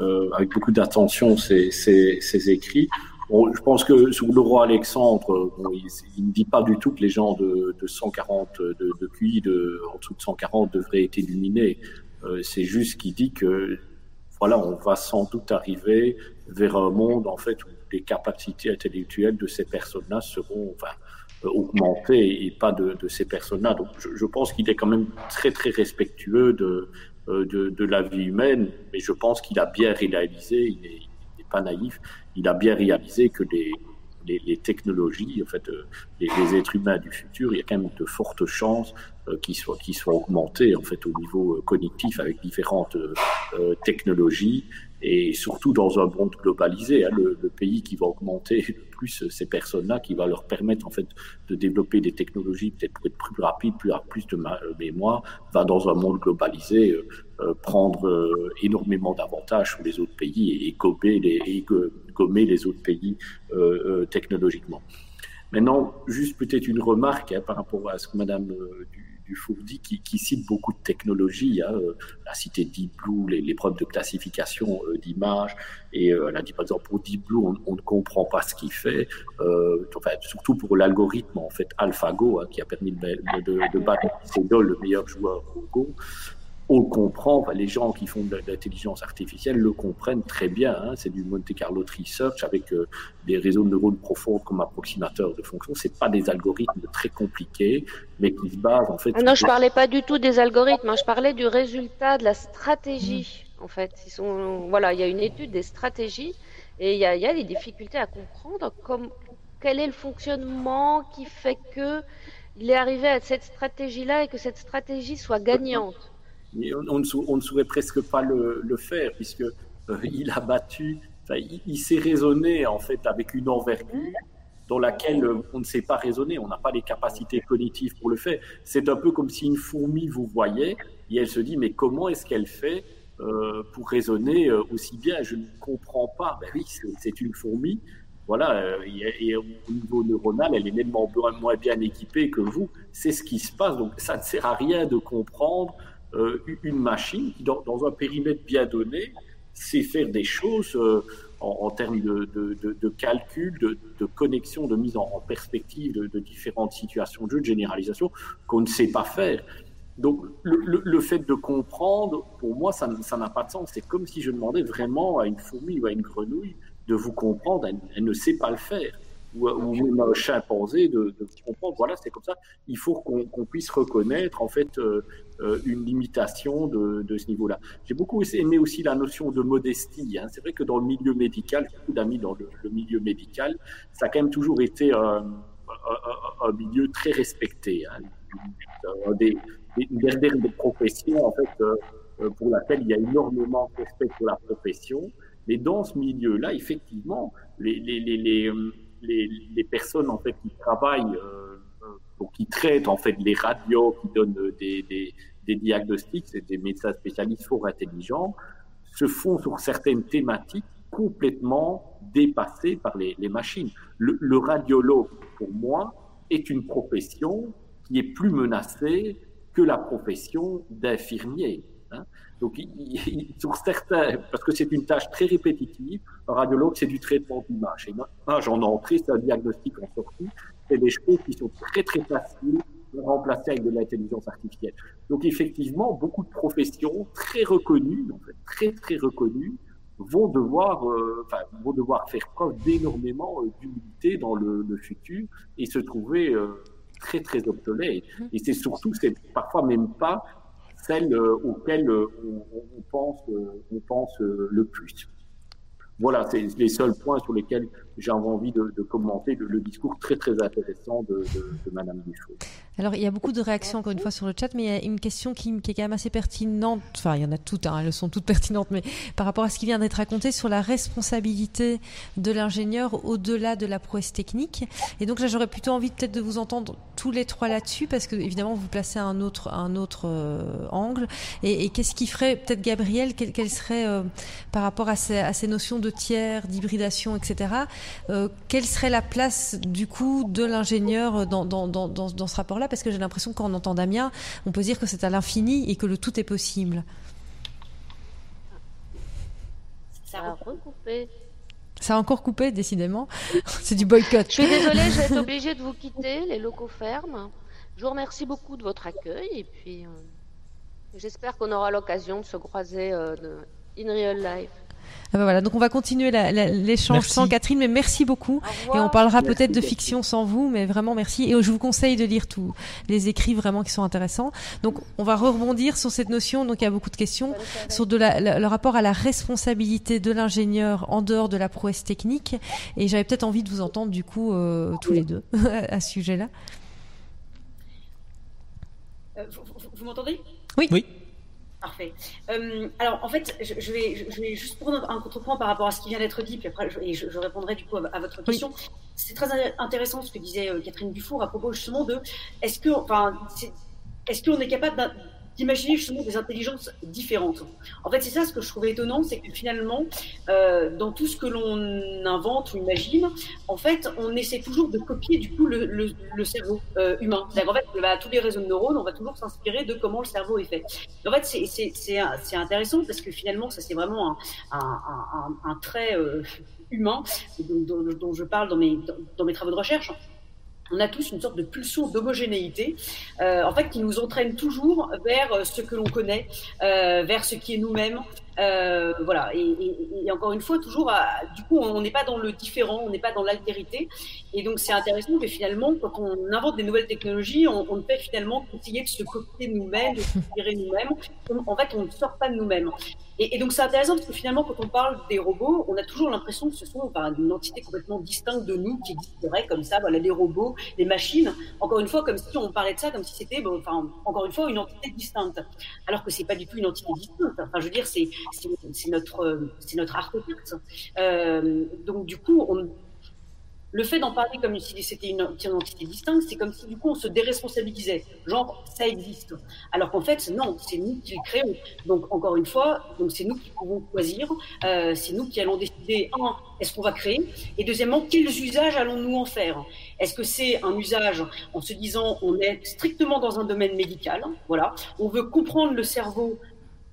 euh, avec beaucoup d'attention ses, écrits. je pense que sur le roi Alexandre, il, ne dit pas du tout que les gens de, 140 de, QI, en dessous de 140, devraient être éliminés. C'est juste qu'il dit que voilà, on va sans doute arriver vers un monde en fait où les capacités intellectuelles de ces personnes-là seront enfin, euh, augmentées et pas de, ces personnes-là. Donc je, pense qu'il est quand même très très respectueux de, euh, de, la vie humaine, mais je pense qu'il a bien réalisé, il n'est pas naïf, il a bien réalisé que les, les, technologies, en fait, euh, les, êtres humains du futur, il y a quand même de fortes chances qu'ils soient, qu'ils soient augmentés en fait au niveau cognitif avec différentes technologies et surtout dans un monde globalisé, hein, le, pays qui va augmenter <laughs> le plus ces personnes-là, qui va leur permettre en fait de développer des technologies peut-être pour être plus rapide, plus de euh, mémoire, va dans un monde globalisé euh, euh prendre euh, énormément d'avantages sur les autres pays et, gommer les, et gommer les autres pays euh, technologiquement. Maintenant, juste peut-être une remarque hein, par rapport à ce que Madame du, Fourdi qui, qui, cite beaucoup de technologies, hein, euh, la cité Deep Blue, les, les preuves de classification euh, d'images, et euh, elle a dit par exemple pour Deep Blue, on, ne comprend pas ce qu'il fait, enfin, surtout pour l'algorithme en fait AlphaGo hein, qui a permis de, de, de battre le meilleur joueur au Go on le comprend, les gens qui font de l'intelligence artificielle le comprennent très bien. Hein. c'est du Monte Carlo Research avec euh, des réseaux de neurones profonds comme approximateurs de fonctions. C'est pas des algorithmes très compliqués, mais qui se basent en fait. Ah non, je parlais pas du tout des algorithmes. Hein. je parlais du résultat de la stratégie. En fait, ils sont, voilà, il y a une étude des stratégies et il y a, des difficultés à comprendre comme quel est le fonctionnement qui fait que il est arrivé à cette stratégie-là et que cette stratégie soit gagnante on, ne, saurait presque pas le, faire puisque euh, il a battu, il, s'est raisonné en fait avec une envergure dans laquelle on ne sait pas raisonner, on n'a pas les capacités cognitives pour le faire. C'est un peu comme si une fourmi vous voyait et elle se dit mais comment est-ce qu'elle fait euh, pour raisonner euh, aussi bien? Je ne comprends pas. Ben oui, c'est une fourmi. Voilà, euh, et, au niveau neuronal, elle est nettement moins bien équipée que vous. C'est ce qui se passe. Donc ça ne sert à rien de comprendre une machine qui, dans, un périmètre bien donné, sait faire des choses en, termes de, calcul, de, connexion, de mise en, perspective de, différentes situations de jeu, de généralisation, qu'on ne sait pas faire. Donc le, fait de comprendre, pour moi, ça n'a pas de sens. C'est comme si je demandais vraiment à une fourmi ou à une grenouille de vous comprendre, elle ne sait pas le faire ou, ou même chimpanzé de, de comprendre. Voilà, c'est comme ça. Il faut qu'on puisse reconnaître en fait euh, euh, une limitation de, de ce niveau-là. J'ai beaucoup aimé aussi la notion de modestie. Hein. C'est vrai que dans le milieu médical, beaucoup d'amis dans le, le, milieu médical, ça a quand même toujours été un, un, milieu très respecté. Hein. Des, une des, des professions en fait euh, pour laquelle il y a énormément de respect pour la profession. Mais dans ce milieu-là, effectivement, les, les, les, les, les, personnes en fait qui travaillent, euh, euh qui traitent en fait les radios, qui donnent des, des, des diagnostics, c'est des médecins spécialistes fort intelligents, se font sur certaines thématiques complètement dépassées par les, les machines. Le, le, radiologue, pour moi, est une profession qui est plus menacée que la profession d'infirmier. Hein. Donc, sur certains, parce que c'est une tâche très répétitive, un radiologue, c'est du traitement d'image. Et image en entrée, c'est un diagnostic en sortie. C'est des choses qui sont très, très faciles à remplacer avec de l'intelligence artificielle. Donc, effectivement, beaucoup de professions très reconnues, en fait, très, très reconnues, vont devoir, euh, enfin, vont devoir faire preuve d'énormément euh, d'humilité dans le, le, futur et se trouver euh, très, très obsolètes. Et c'est surtout, c'est parfois même pas celles euh, auxquelles euh, on, pense, euh, on pense le plus. Voilà, c'est les seuls points sur lesquels j'ai envie de, commenter le, discours très très intéressant de, de, Madame Dufault. Alors, il y a beaucoup de réactions, encore une fois, sur le chat, mais il y a une question qui, est quand même assez pertinente. Enfin, il y en a toutes, hein, elles sont toutes pertinentes, mais par rapport à ce qui vient d'être raconté sur la responsabilité de l'ingénieur au-delà de la prouesse technique. Et donc là, j'aurais plutôt envie peut-être de vous entendre tous les trois là-dessus, parce que évidemment, vous placez un autre, un autre euh, angle. Et, qu'est-ce qui ferait, peut-être Gabriel, quelle, serait, euh, par rapport à ces notions de tiers, d'hybridation, etc., euh, quelle serait la place, du coup, de l'ingénieur dans, dans, dans, dans ce rapport-là? Parce que j'ai l'impression que quand on entend Damien, on peut dire que c'est à l'infini et que le tout est possible. Ça a recoupé. Ça a encore coupé, décidément. <laughs> c'est du boycott. Je suis désolée, je vais être obligée de vous quitter, les locaux ferment. Je vous remercie beaucoup de votre accueil et puis euh, j'espère qu'on aura l'occasion de se croiser euh, in real life. Ah bah voilà, donc on va continuer l'échange sans Catherine, mais merci beaucoup. Et on parlera peut-être de fiction sans vous, mais vraiment merci. Et je vous conseille de lire tous les écrits vraiment qui sont intéressants. Donc on va rebondir sur cette notion, donc il y a beaucoup de questions, sur de la, le rapport à la responsabilité de l'ingénieur en dehors de la prouesse technique. Et j'avais peut-être envie de vous entendre du coup euh, tous les deux <laughs> à ce sujet-là. Euh, vous, vous m'entendez? Oui. Oui. Parfait. Euh, alors, en fait, je, vais, je, vais, juste prendre un contrepoint par rapport à ce qui vient d'être dit, puis après, je, et je, répondrai du coup à, votre question. C'est très intéressant ce que disait euh, Catherine Dufour à propos justement de est-ce que, enfin, est-ce qu'on est capable d'imaginer justement des intelligences différentes. En fait, c'est ça ce que je trouvais étonnant, c'est que finalement, euh, dans tout ce que l'on invente ou imagine, en fait, on essaie toujours de copier du coup le, cerveau euh, humain. En fait, bah, tous les réseaux de neurones, on va toujours s'inspirer de comment le cerveau est fait. En fait, c'est intéressant parce que finalement, ça c'est vraiment un, un, trait euh, humain dont, dont, je parle dans mes, dans mes travaux de recherche on a tous une sorte de pulsion d'homogénéité, euh, en fait, qui nous entraîne toujours vers euh, ce que l'on connaît, euh, vers ce qui est nous-mêmes. Euh, voilà. Et, et, et, encore une fois, toujours, à, du coup, on n'est pas dans le différent, on n'est pas dans l'altérité. Et donc, c'est intéressant que finalement, quand on invente des nouvelles technologies, on, on ne fait finalement qu'essayer de se copier nous-mêmes, de s'inspirer nous-mêmes. En fait, on ne sort pas de nous-mêmes. Et, donc c'est intéressant parce que finalement, quand on parle des robots, on a toujours l'impression que ce sont enfin, une entité complètement distincte de nous qui existerait comme ça, voilà, les robots, les machines. Encore une fois, comme si on parlait de ça comme si c'était, enfin, encore une fois, une entité distincte. Alors que c'est pas du tout une entité distincte. Enfin, je veux dire, c'est c'est notre c'est notre architecte. Euh, donc du coup, le fait d'en parler comme si c'était une, entité distincte, c'est comme si du coup on se déresponsabilisait. Genre, ça existe. Alors qu'en fait, non, c'est nous qui le créons. Donc, encore une fois, donc c'est nous qui pouvons choisir, euh, c'est nous qui allons décider, un, est-ce qu'on va créer? Et deuxièmement, quels usages allons-nous en faire? Est-ce que c'est un usage en se disant on est strictement dans un domaine médical? Voilà, on veut comprendre le cerveau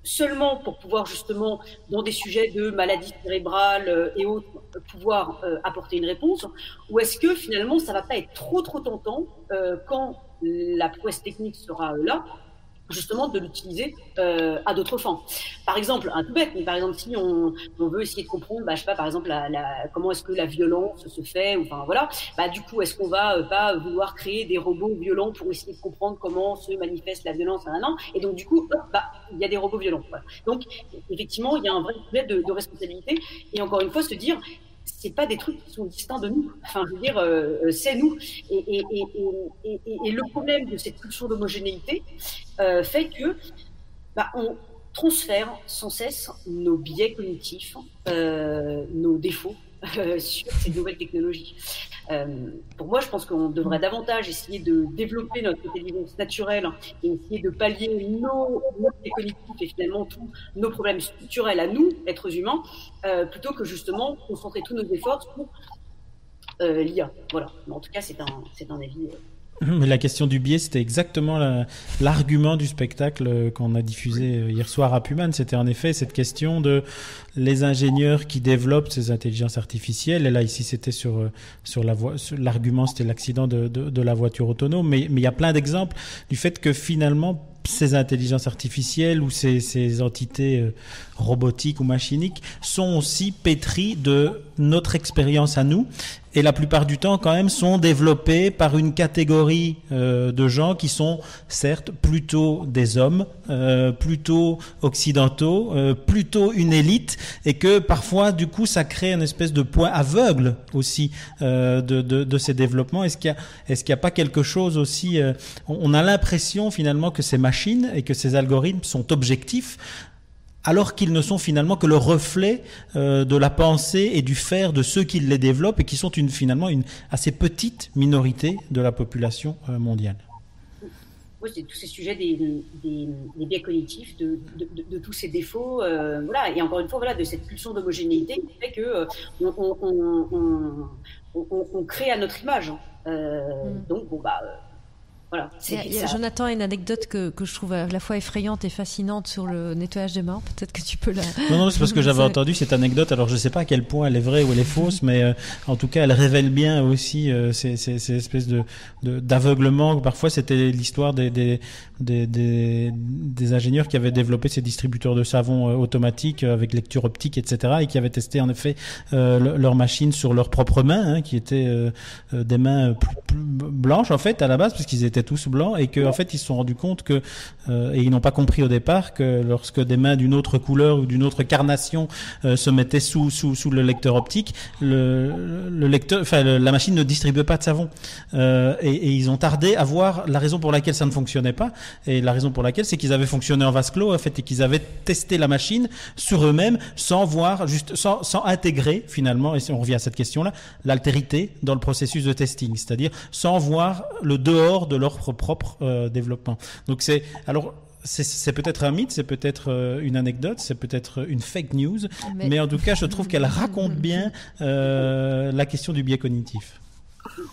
seulement pour pouvoir justement, dans des sujets de maladies cérébrales euh, et autres, pouvoir euh, apporter une réponse Ou est-ce que finalement, ça va pas être trop trop tentant euh, quand la prouesse technique sera là justement de l'utiliser euh, à d'autres fins. Par exemple, un tout bête, mais par exemple si on, veut essayer de comprendre, bah, je sais pas, par exemple, la, la, comment est-ce que la violence se fait, enfin voilà, bah du coup, est-ce qu'on va euh, pas vouloir créer des robots violents pour essayer de comprendre comment se manifeste la violence, un an, et donc du coup, bah il y a des robots violents. Voilà. Donc effectivement, il y a un vrai problème de, de responsabilité, et encore une fois, se dire c'est pas des trucs qui sont distincts de nous. Enfin, je veux dire, euh, c'est nous. Et, le problème de cette pulsion d'homogénéité euh, fait que bah, on transfère sans cesse nos biais cognitifs, euh, nos défauts sur ces nouvelles technologies. Euh, pour moi, je pense qu'on devrait davantage essayer de développer notre intelligence naturelle et essayer de pallier nos, nos cognitifs et finalement tous nos problèmes structurels à nous, êtres humains, euh, plutôt que justement concentrer tous nos efforts sur euh, l'IA. Voilà. Mais en tout cas, c'est un, c'est un avis. Euh, mais la question du biais, c'était exactement l'argument du spectacle qu'on a diffusé euh, hier soir à Puman. C'était en effet cette question de les ingénieurs qui développent ces intelligences artificielles. Et là, ici, c'était sur, euh, sur la voie, l'argument, c'était l'accident de, de, de, la voiture autonome. Mais, mais il y a plein d'exemples du fait que finalement, ces intelligences artificielles ou ces, ces entités euh, robotiques ou machiniques sont aussi pétries de notre expérience à nous et la plupart du temps quand même sont développés par une catégorie euh, de gens qui sont certes plutôt des hommes, euh, plutôt occidentaux, plutôt une élite et que parfois du coup ça crée une espèce de point aveugle aussi de, de, de, ces développements. Est-ce qu'il y a qu'il n'y a pas quelque chose aussi on a l'impression finalement que ces machines et que ces algorithmes sont objectifs alors qu'ils ne sont finalement que le reflet euh, de la pensée et du faire de ceux qui les développent et qui sont une, finalement une assez petite minorité de la population euh, mondiale. Oui, c'est tous ces sujets des, des, des biais cognitifs, de, de, de, de, tous ces défauts, euh, voilà, et encore une fois, voilà, de cette pulsion d'homogénéité qui fait que euh, on, on, on, on, crée à notre image. Hein. Euh, mm. Donc, bon, bah voilà, a, Jonathan a une anecdote que, que, je trouve à la fois effrayante et fascinante sur le nettoyage des mains. Peut-être que tu peux la. Non, non, c'est parce que j'avais <laughs> entendu cette anecdote. Alors je ne sais pas à quel point elle est vraie ou elle est fausse, mais euh, en tout cas, elle révèle bien aussi euh, ces, ces, ces, espèces de d'aveuglement. Parfois, c'était l'histoire des des, des, des, des, ingénieurs qui avaient développé ces distributeurs de savon euh, automatiques avec lecture optique, etc., et qui avaient testé en effet euh, leur machine sur leurs propres mains, hein, qui étaient euh, des mains plus, plus blanches en fait à la base, puisqu'ils étaient tous blancs et qu'en en fait ils se sont rendus compte que euh, et ils n'ont pas compris au départ que lorsque des mains d'une autre couleur ou d'une autre carnation euh, se mettaient sous, sous, sous le lecteur optique, le, le lecteur, enfin la machine ne distribuait pas de savon. Euh, et, ils ont tardé à voir la raison pour laquelle ça ne fonctionnait pas. Et la raison pour laquelle c'est qu'ils avaient fonctionné en vase clos en fait et qu'ils avaient testé la machine sur eux-mêmes sans voir juste sans, sans intégrer finalement et on revient à cette question là l'altérité dans le processus de testing. C'est-à-dire sans voir le dehors de leur propre euh, développement. Donc c'est alors c'est peut-être un mythe, c'est peut-être euh, une anecdote, c'est peut-être une fake news, mais... mais... en tout cas, je trouve qu'elle raconte <laughs> bien euh, la question du biais cognitif.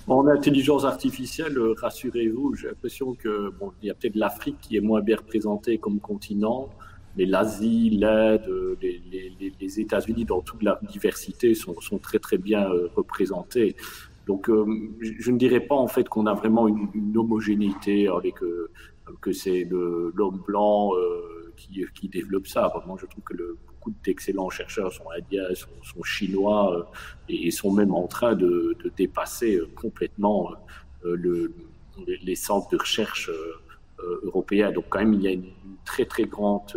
En intelligence artificielle, euh, rassurez-vous, j'ai l'impression que bon, il y a peut-être l'Afrique qui est moins bien représentée comme continent, mais l'Asie, l'Inde, les, les, les États-Unis, dans toute la diversité, sont, sont très très bien euh, représentés. Donc, euh, je ne dirais pas en fait qu'on a vraiment une, une homogénéité avec euh, que c'est l'homme blanc euh, qui, qui, développe ça. Vraiment, je trouve que le, beaucoup d'excellents chercheurs sont indiens, sont, sont chinois euh, et, sont même en train de, de dépasser complètement le, les centres de recherche européens. Donc, quand même, il y a une très très grande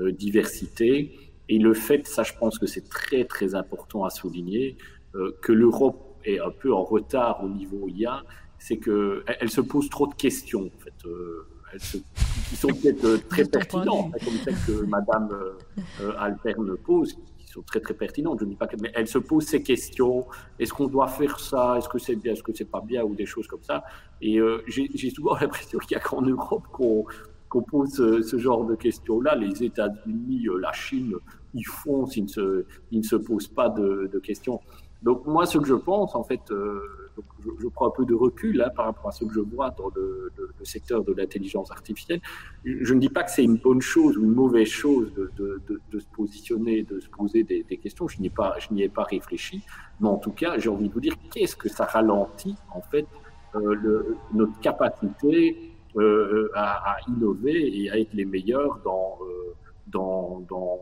diversité. Et le fait, ça, je pense que c'est très très important à souligner, que l'Europe est un peu en retard au niveau IA, c'est que elle, se pose trop de questions. En fait, euh, elles se, qui sont peut-être euh, très pertinentes, comme celles que Madame euh, Alperne pose, qui sont très très pertinentes. Je ne dis pas que, mais elle se pose ces questions. Est-ce qu'on doit faire ça? Est-ce que c'est bien? Est-ce que c'est pas bien? Ou des choses comme ça. Et euh, j'ai souvent <laughs> l'impression qu'il n'y a qu'en Europe qu'on pose ce, genre de questions-là. Les États-Unis, la Chine, ils font ils ne se, ils ne se posent pas de, de questions. Donc moi, ce que je pense, en fait, euh, je, prends un peu de recul hein, par rapport à ce que je vois dans le, secteur de l'intelligence artificielle. Je ne dis pas que c'est une bonne chose ou une mauvaise chose de, se positionner, de se poser des, questions. Je n'y ai pas, je n'y ai pas réfléchi, mais en tout cas, j'ai envie de vous dire qu'est-ce que ça ralentit en fait euh, le, notre capacité euh, à, innover et à être les meilleurs dans dans, dans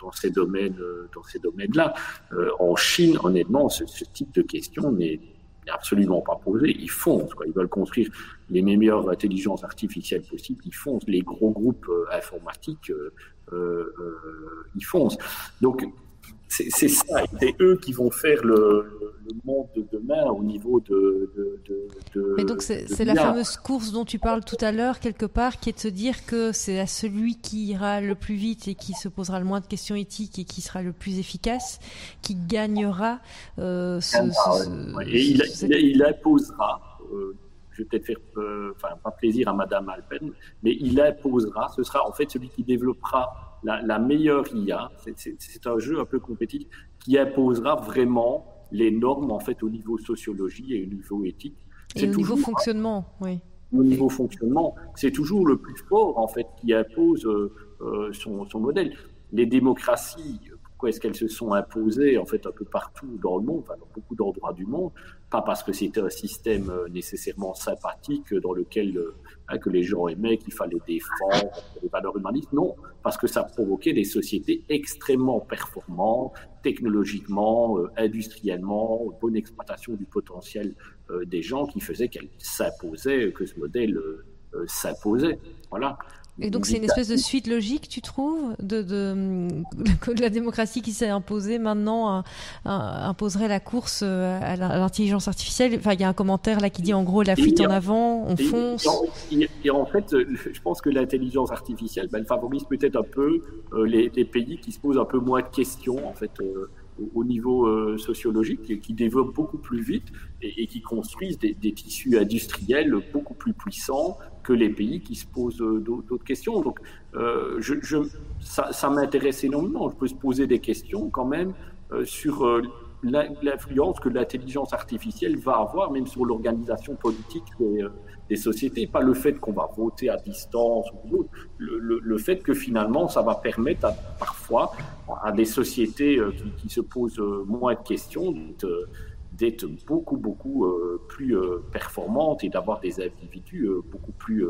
dans ces domaines, euh, dans ces domaines-là. Euh, en Chine, honnêtement, ce, type de question n'est absolument pas posé. Ils foncent, ils veulent construire les meilleures intelligences artificielles possibles. Ils foncent. Les gros groupes euh, informatiques, ils foncent. Donc c'est ça, c'est eux qui vont faire le, monde de demain au niveau de. Mais donc c'est la fameuse course dont tu parles tout à l'heure, quelque part, qui est de se dire que c'est à celui qui ira le plus vite et qui se posera le moins de questions éthiques et qui sera le plus efficace, qui gagnera euh, ce, ah, Et il, il, imposera. Euh, je vais peut-être faire, euh, enfin, pas plaisir à Madame Alpen, mais il imposera, ce sera en fait celui qui développera la, meilleure IA. C'est un jeu un peu compétitif qui imposera vraiment les normes en fait au niveau sociologie et au niveau éthique. Et au niveau fonctionnement, oui. Au niveau fonctionnement, c'est toujours le plus fort en fait qui impose euh, euh, son, son, modèle. Les démocraties, pourquoi est-ce qu'elles se sont imposées en fait un peu partout dans le monde, enfin, dans beaucoup d'endroits du monde, pas parce que c'était un système euh, nécessairement sympathique dans lequel Hein, que les gens aimaient, qu'il fallait défendre les valeurs humanistes. Non, parce que ça provoquait des sociétés extrêmement performantes, technologiquement, euh, industriellement, bonne exploitation du potentiel euh, des gens qui faisait qu'elles s'imposaient, que ce modèle euh, s'imposait. Voilà. Et donc c'est une espèce de suite logique, tu trouves, de, de, la démocratie qui s'est imposée maintenant imposerait la course euh, à l'intelligence artificielle? Enfin, il y a un commentaire là qui dit en gros la fuite en avant, on fonce. Et, en fait, euh, je pense que l'intelligence artificielle, ben, elle favorise peut-être un peu euh, les, pays qui se posent un peu moins de questions en fait au niveau sociologique, qui développent beaucoup plus vite et, qui construisent des, tissus industriels beaucoup plus puissants, que les pays qui se posent euh, d'autres questions. Donc, euh, je, ça, m'intéresse énormément. Je peux se poser des questions quand même euh, sur l'influence que l'intelligence artificielle va avoir, même sur l'organisation politique des, sociétés. Pas le fait qu'on va voter à distance ou le, le, fait que finalement, ça va permettre à, parfois à des sociétés qui, qui, se posent moins de questions d'être beaucoup, beaucoup euh, plus euh, performante et d'avoir des individus euh, beaucoup plus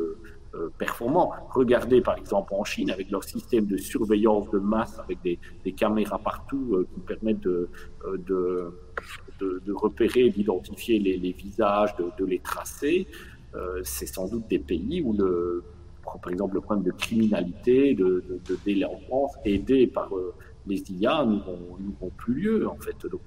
performants. Regardez par exemple en Chine avec leur système de surveillance de masse avec des, caméras partout qui permettent de, repérer, d'identifier les, visages, de, les tracer. C'est sans doute des pays où le, par exemple le problème de criminalité, de, délinquance aidé par les IA ne vont, plus lieu en fait. Donc,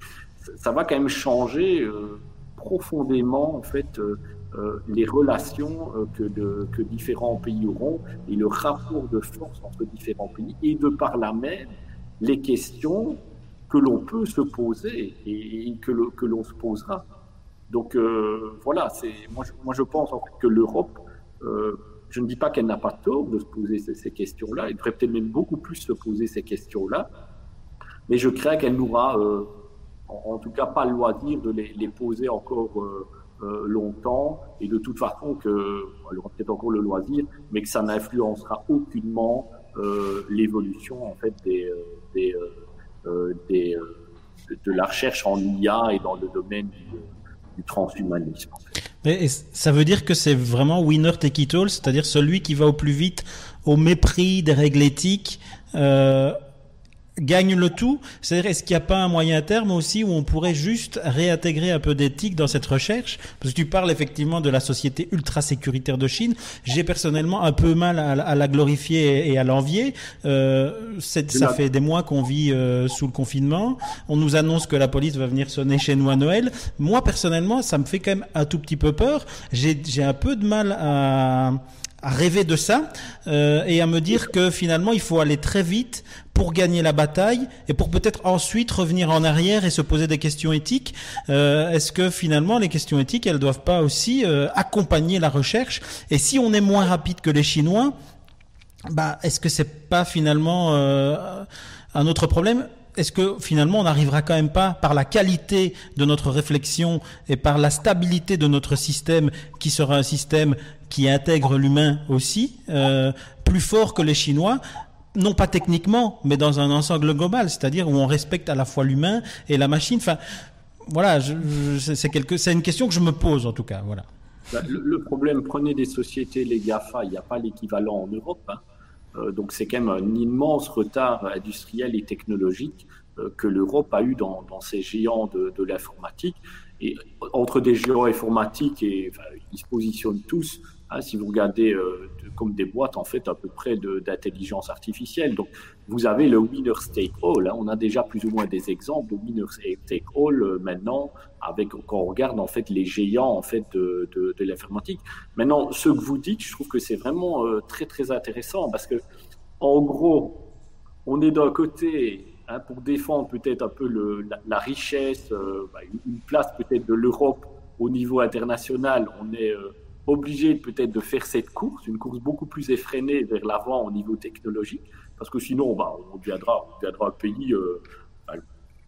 ça va quand même changer euh, profondément en fait euh, euh, les relations que, que, différents pays auront et le rapport de force entre différents pays et de par là même les questions que l'on peut se poser et, que, que l'on se posera. Donc voilà, c'est moi, je pense en fait que l'Europe, je ne dis pas qu'elle n'a pas tort de se poser ces, questions-là, elle devrait peut-être même beaucoup plus se poser ces questions-là, mais je crains qu'elle n'aura en, tout cas pas le loisir de les, poser encore euh, euh, longtemps. Et de toute façon que elle aura peut-être encore le loisir, mais que ça n'influencera aucunement euh, l'évolution en fait de la recherche en IA et dans le domaine du, transhumanisme. Et ça veut dire que c'est vraiment winner take it all, c'est-à-dire celui qui va au plus vite au mépris des règles éthiques. Euh, gagne le tout C'est-à-dire, est-ce qu'il n'y a pas un moyen terme aussi où on pourrait juste réintégrer un peu d'éthique dans cette recherche? Parce que tu parles effectivement de la société ultra sécuritaire de Chine. J'ai personnellement un peu mal à, la glorifier et à l'envier. Euh, ça fait des mois qu'on vit euh, sous le confinement. On nous annonce que la police va venir sonner chez nous à Noël. Moi, personnellement, ça me fait quand même un tout petit peu peur. J'ai un peu de mal à à rêver de ça euh, et à me dire que finalement il faut aller très vite pour gagner la bataille et pour peut-être ensuite revenir en arrière et se poser des questions éthiques. Euh, Est-ce que finalement les questions éthiques elles doivent pas aussi euh, accompagner la recherche? Et si on est moins rapide que les Chinois, bah est-ce que c'est pas finalement un autre problème? Est-ce que finalement on n'arrivera quand même pas par la qualité de notre réflexion et par la stabilité de notre système qui sera un système qui intègre l'humain aussi euh, plus fort que les Chinois? Non pas techniquement mais dans un ensemble global c'est-à-dire où on respecte à la fois l'humain et la machine. Enfin voilà c'est quelque c'est une question que je me pose en tout cas voilà. Bah, le, le, problème prenez des sociétés les Gafa il n'y a pas l'équivalent en Europe hein. Euh, donc c'est quand même un immense retard industriel et technologique euh, que l'Europe a eu dans, dans, ces géants de, de l'informatique. Et entre des géants informatiques et enfin, ils se positionnent tous, hein, si vous regardez euh, comme des boîtes en fait à peu près d'intelligence artificielle. Donc vous avez le winner take all. Hein, on a déjà plus ou moins des exemples de winner take all euh, maintenant avec quand on regarde en fait les géants en fait de, de, de l'informatique. Maintenant, ce que vous dites, je trouve que c'est vraiment euh, très très intéressant parce que en gros, on est d'un côté hein, pour défendre peut-être un peu la, richesse, bah, une place peut-être de l'Europe au niveau international. On est obligé peut-être de faire cette course, une course beaucoup plus effrénée vers l'avant au niveau technologique, parce que sinon, bah, on deviendra, on deviendra un pays euh, bah,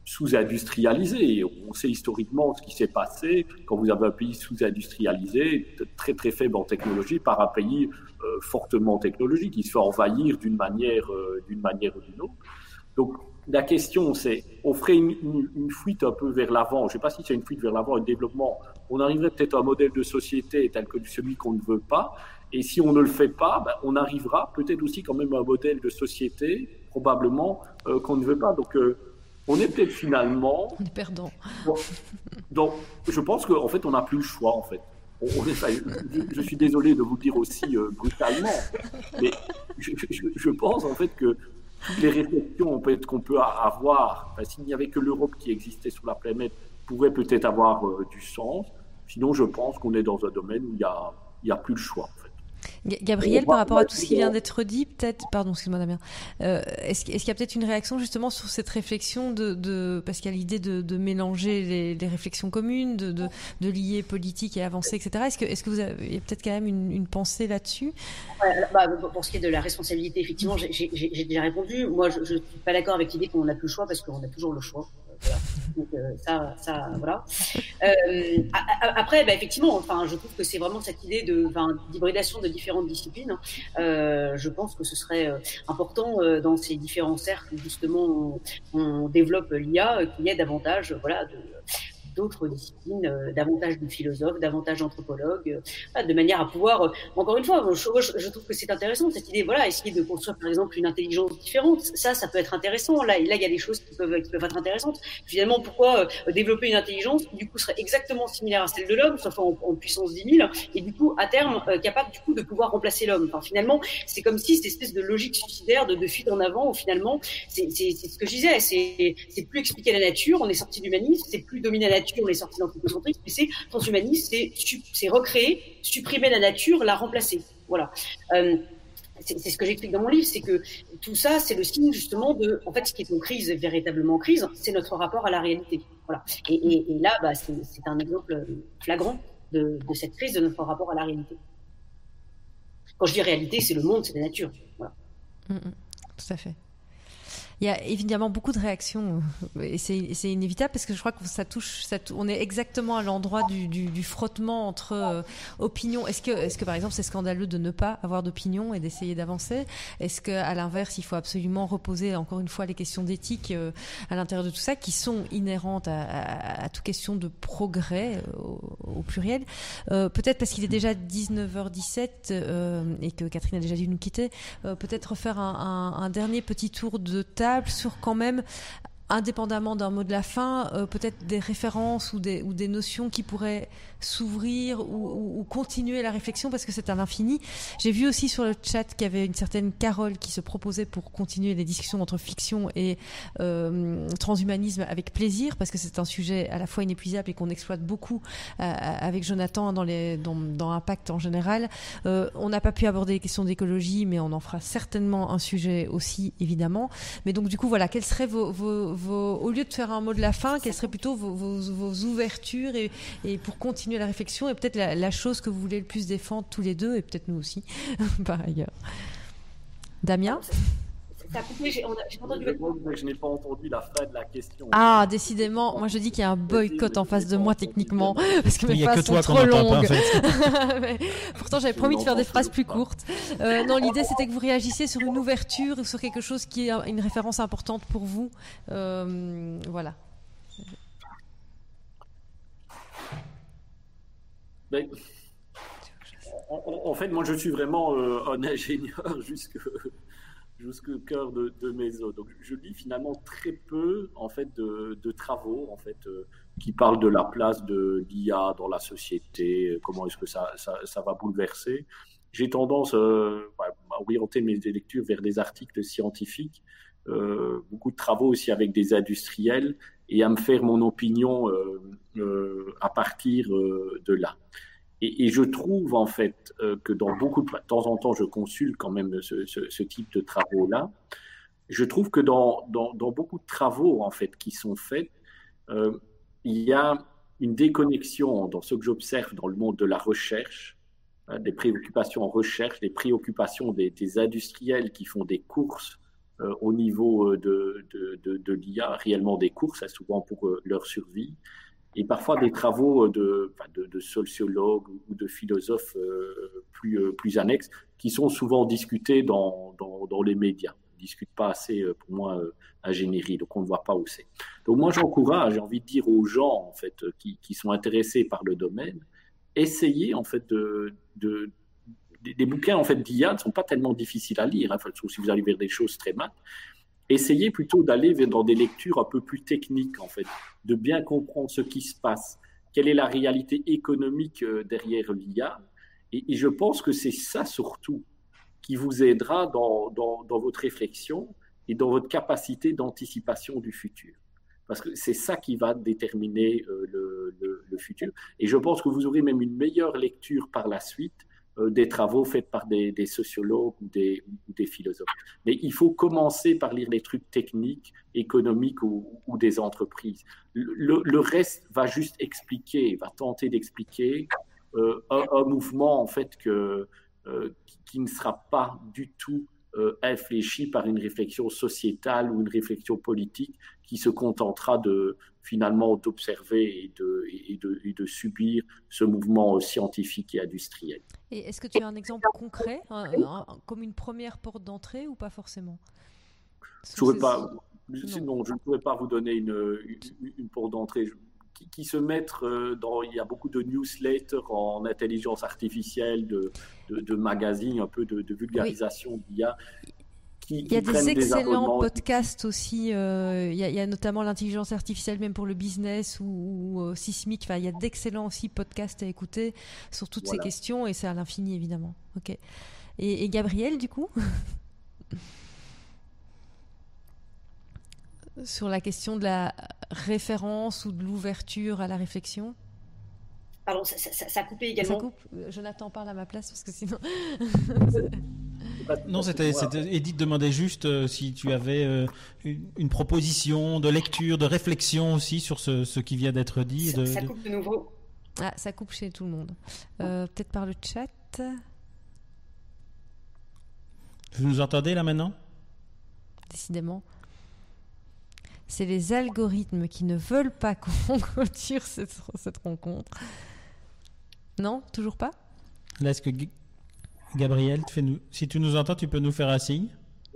sous-industrialisé. On sait historiquement ce qui s'est passé quand vous avez un pays sous-industrialisé, très très faible en technologie, par un pays euh, fortement technologique, qui se fait envahir d'une manière, euh, d'une manière ou d'une autre. Donc la question, c'est, on ferait une, une, une, fuite un peu vers l'avant. Je ne sais pas si c'est une fuite vers l'avant, un développement. On arriverait peut-être à un modèle de société tel que celui qu'on ne veut pas. Et si on ne le fait pas, ben, on arrivera peut-être aussi quand même à un modèle de société, probablement, euh, qu'on ne veut pas. Donc, euh, on est peut-être finalement. On est perdant. Bon, donc, je pense qu'en fait, on n'a plus le choix, en fait. On, on est, je, je, suis désolé de vous le dire aussi euh, brutalement, mais je, je, pense en fait que les réflexions qu'on peut avoir, s'il n'y avait que l'Europe qui existait sur la planète, pourraient peut-être avoir euh, du sens. Sinon, je pense qu'on est dans un domaine où il n'y y a plus le choix. Gabriel, par rapport à tout ce qui vient d'être dit, peut-être, pardon, excuse-moi Damien, euh, est-ce est qu'il y a peut-être une réaction justement sur cette réflexion de, de parce qu'il y a l'idée de, de, mélanger les, les, réflexions communes, de, de, de, lier politique et avancée, etc. Est-ce que, est-ce que vous avez, peut-être quand même une, une pensée là-dessus? Ouais, bah, Pour ce qui est de la responsabilité, effectivement, j'ai déjà répondu. Moi, je ne suis pas d'accord avec l'idée qu'on n'a plus le choix parce qu'on a toujours le choix. Donc euh, ça, ça, voilà. Euh, après, bah, effectivement, enfin, je trouve que c'est vraiment cette idée de d'hybridation de différentes disciplines. Euh, je pense que ce serait important dans ces différents cercles justement on, développe l'IA, qu'il y ait davantage, voilà, de d'autres disciplines, euh, davantage de philosophes, davantage d'anthropologues, euh, de manière à pouvoir, euh, encore une fois, je, trouve que c'est intéressant cette idée, voilà, essayer de construire par exemple une intelligence différente. Ça, ça peut être intéressant. Là, il y a des choses qui peuvent, être intéressantes. Finalement, pourquoi développer une intelligence qui du coup serait exactement similaire à celle de l'homme, sauf en, en, puissance 10 000, et du coup à terme capable du coup de pouvoir remplacer l'homme? Enfin, finalement, c'est comme si cette espèce de logique suicidaire de, de fuite en avant, où finalement, c'est ce que je disais, c'est plus expliquer la nature, on est sorti de l'humanisme, c'est plus dominer la nature on est sorti d'anthropocentrisme, mais c'est transhumanisme, c'est recréer, supprimer la nature, la remplacer. Voilà. Euh, c'est ce que j'explique dans mon livre, c'est que tout ça, c'est le signe justement de, en fait, ce qui est en crise, véritablement crise, c'est notre rapport à la réalité. Voilà. Et, là, bah, c'est un exemple flagrant de, cette crise de notre rapport à la réalité. Quand je dis réalité, c'est le monde, c'est la nature. Mmh, mmh, tout à fait. Il y a évidemment beaucoup de réactions et c'est inévitable parce que je crois que ça touche, ça, on est exactement à l'endroit du, du, du, frottement entre euh, opinions. Est-ce que, est-ce que par exemple c'est scandaleux de ne pas avoir d'opinion et d'essayer d'avancer? Est-ce que à l'inverse il faut absolument reposer encore une fois les questions d'éthique euh, à l'intérieur de tout ça qui sont inhérentes à, à, à toute question de progrès euh, au, au, pluriel? Euh, Peut-être parce qu'il est déjà 19h17 euh, et que Catherine a déjà dû nous quitter. Peut-être refaire un, un, un dernier petit tour de table sur quand même indépendamment d'un mot de la fin, euh, peut-être des références ou des, ou des notions qui pourraient s'ouvrir ou, ou, continuer la réflexion parce que c'est un infini. J'ai vu aussi sur le chat qu'il y avait une certaine Carole qui se proposait pour continuer les discussions entre fiction et euh, transhumanisme avec plaisir parce que c'est un sujet à la fois inépuisable et qu'on exploite beaucoup euh, avec Jonathan dans, les, dans, dans Impact en général. Euh, on n'a pas pu aborder les questions d'écologie, mais on en fera certainement un sujet aussi, évidemment. Mais donc, du coup, voilà, quels seraient vos, vos, vos au lieu de faire un mot de la fin, quelles seraient plutôt vos, vos, vos ouvertures et, et pour continuer la réflexion et peut-être la, chose que vous voulez le plus défendre tous les deux et peut-être nous aussi <laughs> par ailleurs. Damien je n'ai pas entendu la fin de la question. Ah, décidément, moi je dis qu'il y a un boycott en face de moi techniquement, <laughs> parce que mes phrases sont trop longues. <laughs> pourtant, j'avais promis de faire des phrases plus courtes. Euh, non, l'idée c'était que vous réagissiez sur une ouverture, sur quelque chose qui est une référence importante pour vous. Euh, voilà. En, fait, moi, je suis vraiment euh, un ingénieur <laughs> jusque jusqu'au cœur de, mes os. Donc, je lis finalement très peu en fait de, travaux en fait euh, qui parlent de la place de l'IA dans la société, comment est-ce que ça, ça, va bouleverser. J'ai tendance euh, à orienter mes lectures vers des articles scientifiques, beaucoup de travaux aussi avec des industriels et à me faire mon opinion à partir de là. Et, je trouve en fait euh, que dans beaucoup de, temps en temps, je consulte quand même ce, type de travaux-là. Je trouve que dans, dans, beaucoup de travaux en fait qui sont faits, euh, il y a une déconnexion dans ce que j'observe dans le monde de la recherche, hein, des préoccupations en recherche, des préoccupations des, industriels qui font des courses euh, au niveau de, de, de, de l'IA, réellement des hein, souvent pour leur survie, et parfois des travaux de, de, sociologues ou de philosophes euh, plus, euh, plus annexes qui sont souvent discutés dans, dans, dans les médias. On ne discute pas assez, euh, pour moi, ingénierie, donc on ne voit pas où c'est. Donc moi, j'encourage, j'ai envie de dire aux gens en fait, qui, qui sont intéressés par le domaine, essayez en fait de des, bouquins en fait d'IA ne sont pas tellement difficiles à lire, hein, si vous allez vers des choses très maths, essayez plutôt d'aller dans des lectures un peu plus techniques, en fait, de bien comprendre ce qui se passe, quelle est la réalité économique euh, derrière l'IA. Et, je pense que c'est ça surtout qui vous aidera dans, dans, votre réflexion et dans votre capacité d'anticipation du futur. Parce que c'est ça qui va déterminer euh, le, le, futur. Et je pense que vous aurez même une meilleure lecture par la suite des travaux faits par des, sociologues ou des, des, philosophes. Mais il faut commencer par lire les trucs techniques, économiques ou, des entreprises. Le, reste va juste expliquer, va tenter d'expliquer euh, un, mouvement en fait que, euh, qui, ne sera pas du tout infléchi par une réflexion sociétale ou une réflexion politique qui se contentera de, finalement d'observer et de, et, de, et de, subir ce mouvement scientifique et industriel. Et est-ce que tu as un exemple concret, comme une première porte d'entrée ou pas forcément? Je pas, non. je ne pourrais pas vous donner une, une, porte d'entrée. Qui, se mettre euh, dans. Il y a beaucoup de newsletters en intelligence artificielle, de, de, magazines, un peu de, vulgarisation d'IA il y a des excellents podcasts aussi. Euh, il, y a, notamment l'intelligence artificielle, même pour le business ou, euh, sismique. Enfin, il y a d'excellents aussi podcasts à écouter sur toutes ces questions et c'est à l'infini évidemment. Ok. Et, Gabriel, du coup, <laughs> sur la question de la référence ou de l'ouverture à la réflexion? Pardon, ça, ça, a coupé également. Ça coupe. Jonathan parle à ma place parce que sinon. <laughs> Non, c'était Edith demandait juste euh, si tu avais euh, une, proposition de lecture, de réflexion aussi sur ce, qui vient d'être dit. Ça, coupe de nouveau. Ah, ça coupe chez tout le monde. Euh, peut-être par le chat. Vous nous entendez là maintenant? Décidément. C'est les algorithmes qui ne veulent pas <laughs> qu'on clôture cette, cette rencontre. Non, toujours pas? Là, est-ce que Gabriel, si tu nous entends, tu peux nous faire un signe?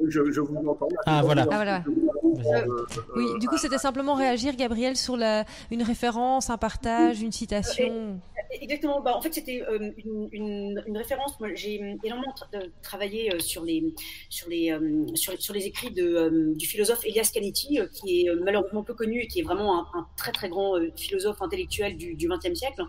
Je, vous entends. Ah, voilà. Ah, euh, oui, du coup, c'était simplement réagir, Gabriel, sur la, une référence, un partage, une citation. Exactement. Bah, en fait, c'était euh, une, référence. Moi, j'ai énormément travaillé euh, sur les, sur les, euh, sur, les écrits de, du philosophe Elias Canetti, qui est malheureusement peu connu et qui est vraiment un, très très grand philosophe intellectuel du XXe siècle,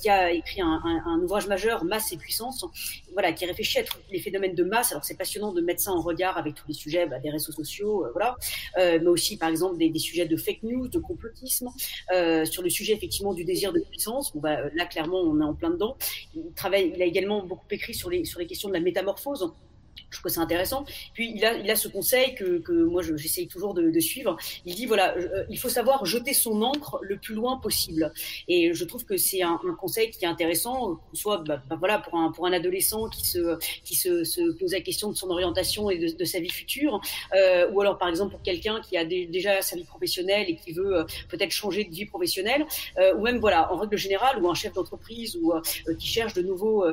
qui a écrit un, ouvrage majeur, Masse et puissance, voilà, qui réfléchit à tous les phénomènes de masse. Alors c'est passionnant de mettre ça en regard avec tous les sujets bah, des réseaux sociaux, voilà, mais aussi par exemple des, sujets de fake news, de complotisme, sur le sujet effectivement du désir de puissance. Bah, clairement, on est en plein dedans. Il, travaille, il a également beaucoup écrit sur les, sur les questions de la métamorphose je trouve que c'est intéressant. Puis il a, il a ce conseil que, que moi j'essaye toujours de, de, suivre. Il dit voilà, euh, il faut savoir jeter son encre le plus loin possible. Et je trouve que c'est un, un, conseil qui est intéressant, soit bah, bah, voilà pour un pour un adolescent qui se qui se, se pose la question de son orientation et de, de sa vie future, euh, ou alors par exemple pour quelqu'un qui a déjà sa vie professionnelle et qui veut euh, peut-être changer de vie professionnelle, euh, ou même voilà en règle générale, ou un chef d'entreprise ou euh, qui cherche de nouveaux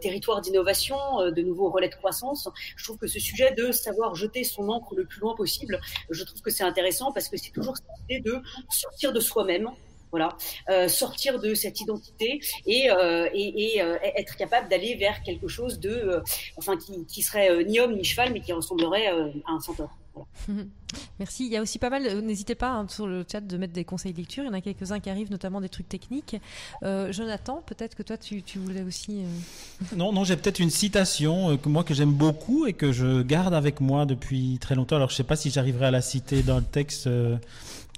territoires d'innovation, de nouveaux relais de croissance je trouve que ce sujet de savoir jeter son encre le plus loin possible, je trouve que c'est intéressant parce que c'est toujours cette idée de sortir de soi-même. Voilà, euh, sortir de cette identité et, euh, et, euh, être capable d'aller vers quelque chose de, enfin, qui, qui serait ni homme ni cheval, mais qui ressemblerait à un centaure. <laughs> Merci. Il y a aussi pas mal, n'hésitez pas hein, sur le chat de mettre des conseils de lecture. Il y en a quelques-uns qui arrivent, notamment des trucs techniques. Euh, Jonathan, peut-être que toi, tu, voulais aussi. Euh, non, non, j'ai peut-être une citation que moi que j'aime beaucoup et que je garde avec moi depuis très longtemps. Alors, je ne sais pas si j'arriverai à la citer dans le texte.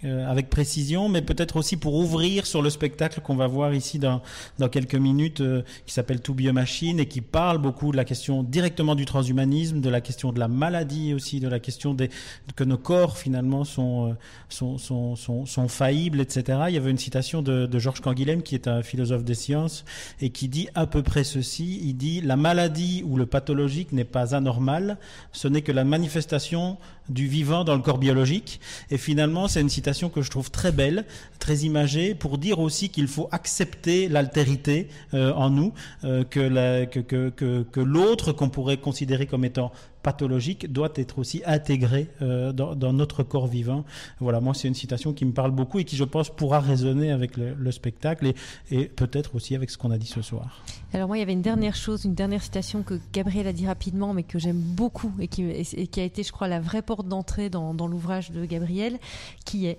Euh, avec précision, mais peut-être aussi pour ouvrir sur le spectacle qu'on va voir ici dans, dans quelques minutes, euh, qui s'appelle To Be a Machine et qui parle beaucoup de la question directement du transhumanisme, de la question de la maladie aussi, de la question des, que nos corps finalement sont, euh, sont, sont, sont, sont, faillibles, etc. Il y avait une citation de, de Georges Canguilhem, qui est un philosophe des sciences, et qui dit à peu près ceci, il dit la maladie ou le pathologique n'est pas anormal, ce n'est que la manifestation du vivant dans le corps biologique. Et finalement, c'est une citation que je trouve très belle, très imagée, pour dire aussi qu'il faut accepter l'altérité euh, en nous, euh, que, l'autre qu'on pourrait considérer comme étant pathologique doit être aussi intégré euh, dans, notre corps vivant. Voilà, moi c'est une citation qui me parle beaucoup et qui je pense pourra résonner avec le, le spectacle et, peut-être aussi avec ce qu'on a dit ce soir. Alors moi il y avait une dernière chose, une dernière citation que Gabriel a dit rapidement mais que j'aime beaucoup et qui, a été je crois la vraie porte d'entrée dans l'ouvrage de Gabriel qui est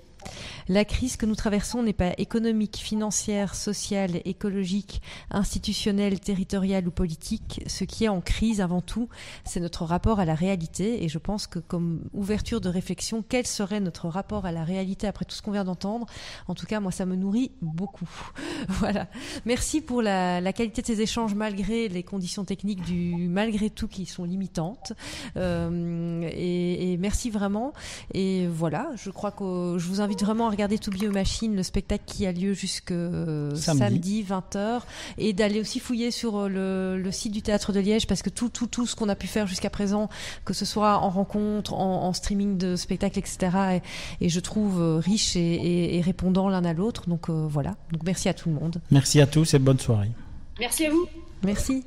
la crise que nous traversons n'est pas économique, financière, sociale, écologique, institutionnelle, territoriale ou politique. Ce qui est en crise avant tout, c'est notre rapport à la réalité. Et je pense que comme ouverture de réflexion, quel serait notre rapport à la réalité après tout ce qu'on vient d'entendre? En tout cas, moi, ça me nourrit beaucoup. <laughs> voilà. Merci pour la, qualité de ces échanges malgré les conditions techniques du malgré tout qui sont limitantes. Euh, et, et, merci vraiment. Et voilà, je crois que je vous invite invite vraiment à regarder To Be Machine, le spectacle qui a lieu jusque euh, samedi. 20h, et d'aller aussi fouiller sur euh, le, site du Théâtre de Liège, parce que tout, tout, tout ce qu'on a pu faire jusqu'à présent, que ce soit en rencontre, en, streaming de spectacles, etc., et, je trouve euh, riche et, répondant l'un à l'autre. Donc voilà. Donc merci à tout le monde. Merci à tous et bonne soirée. Merci à vous. Merci.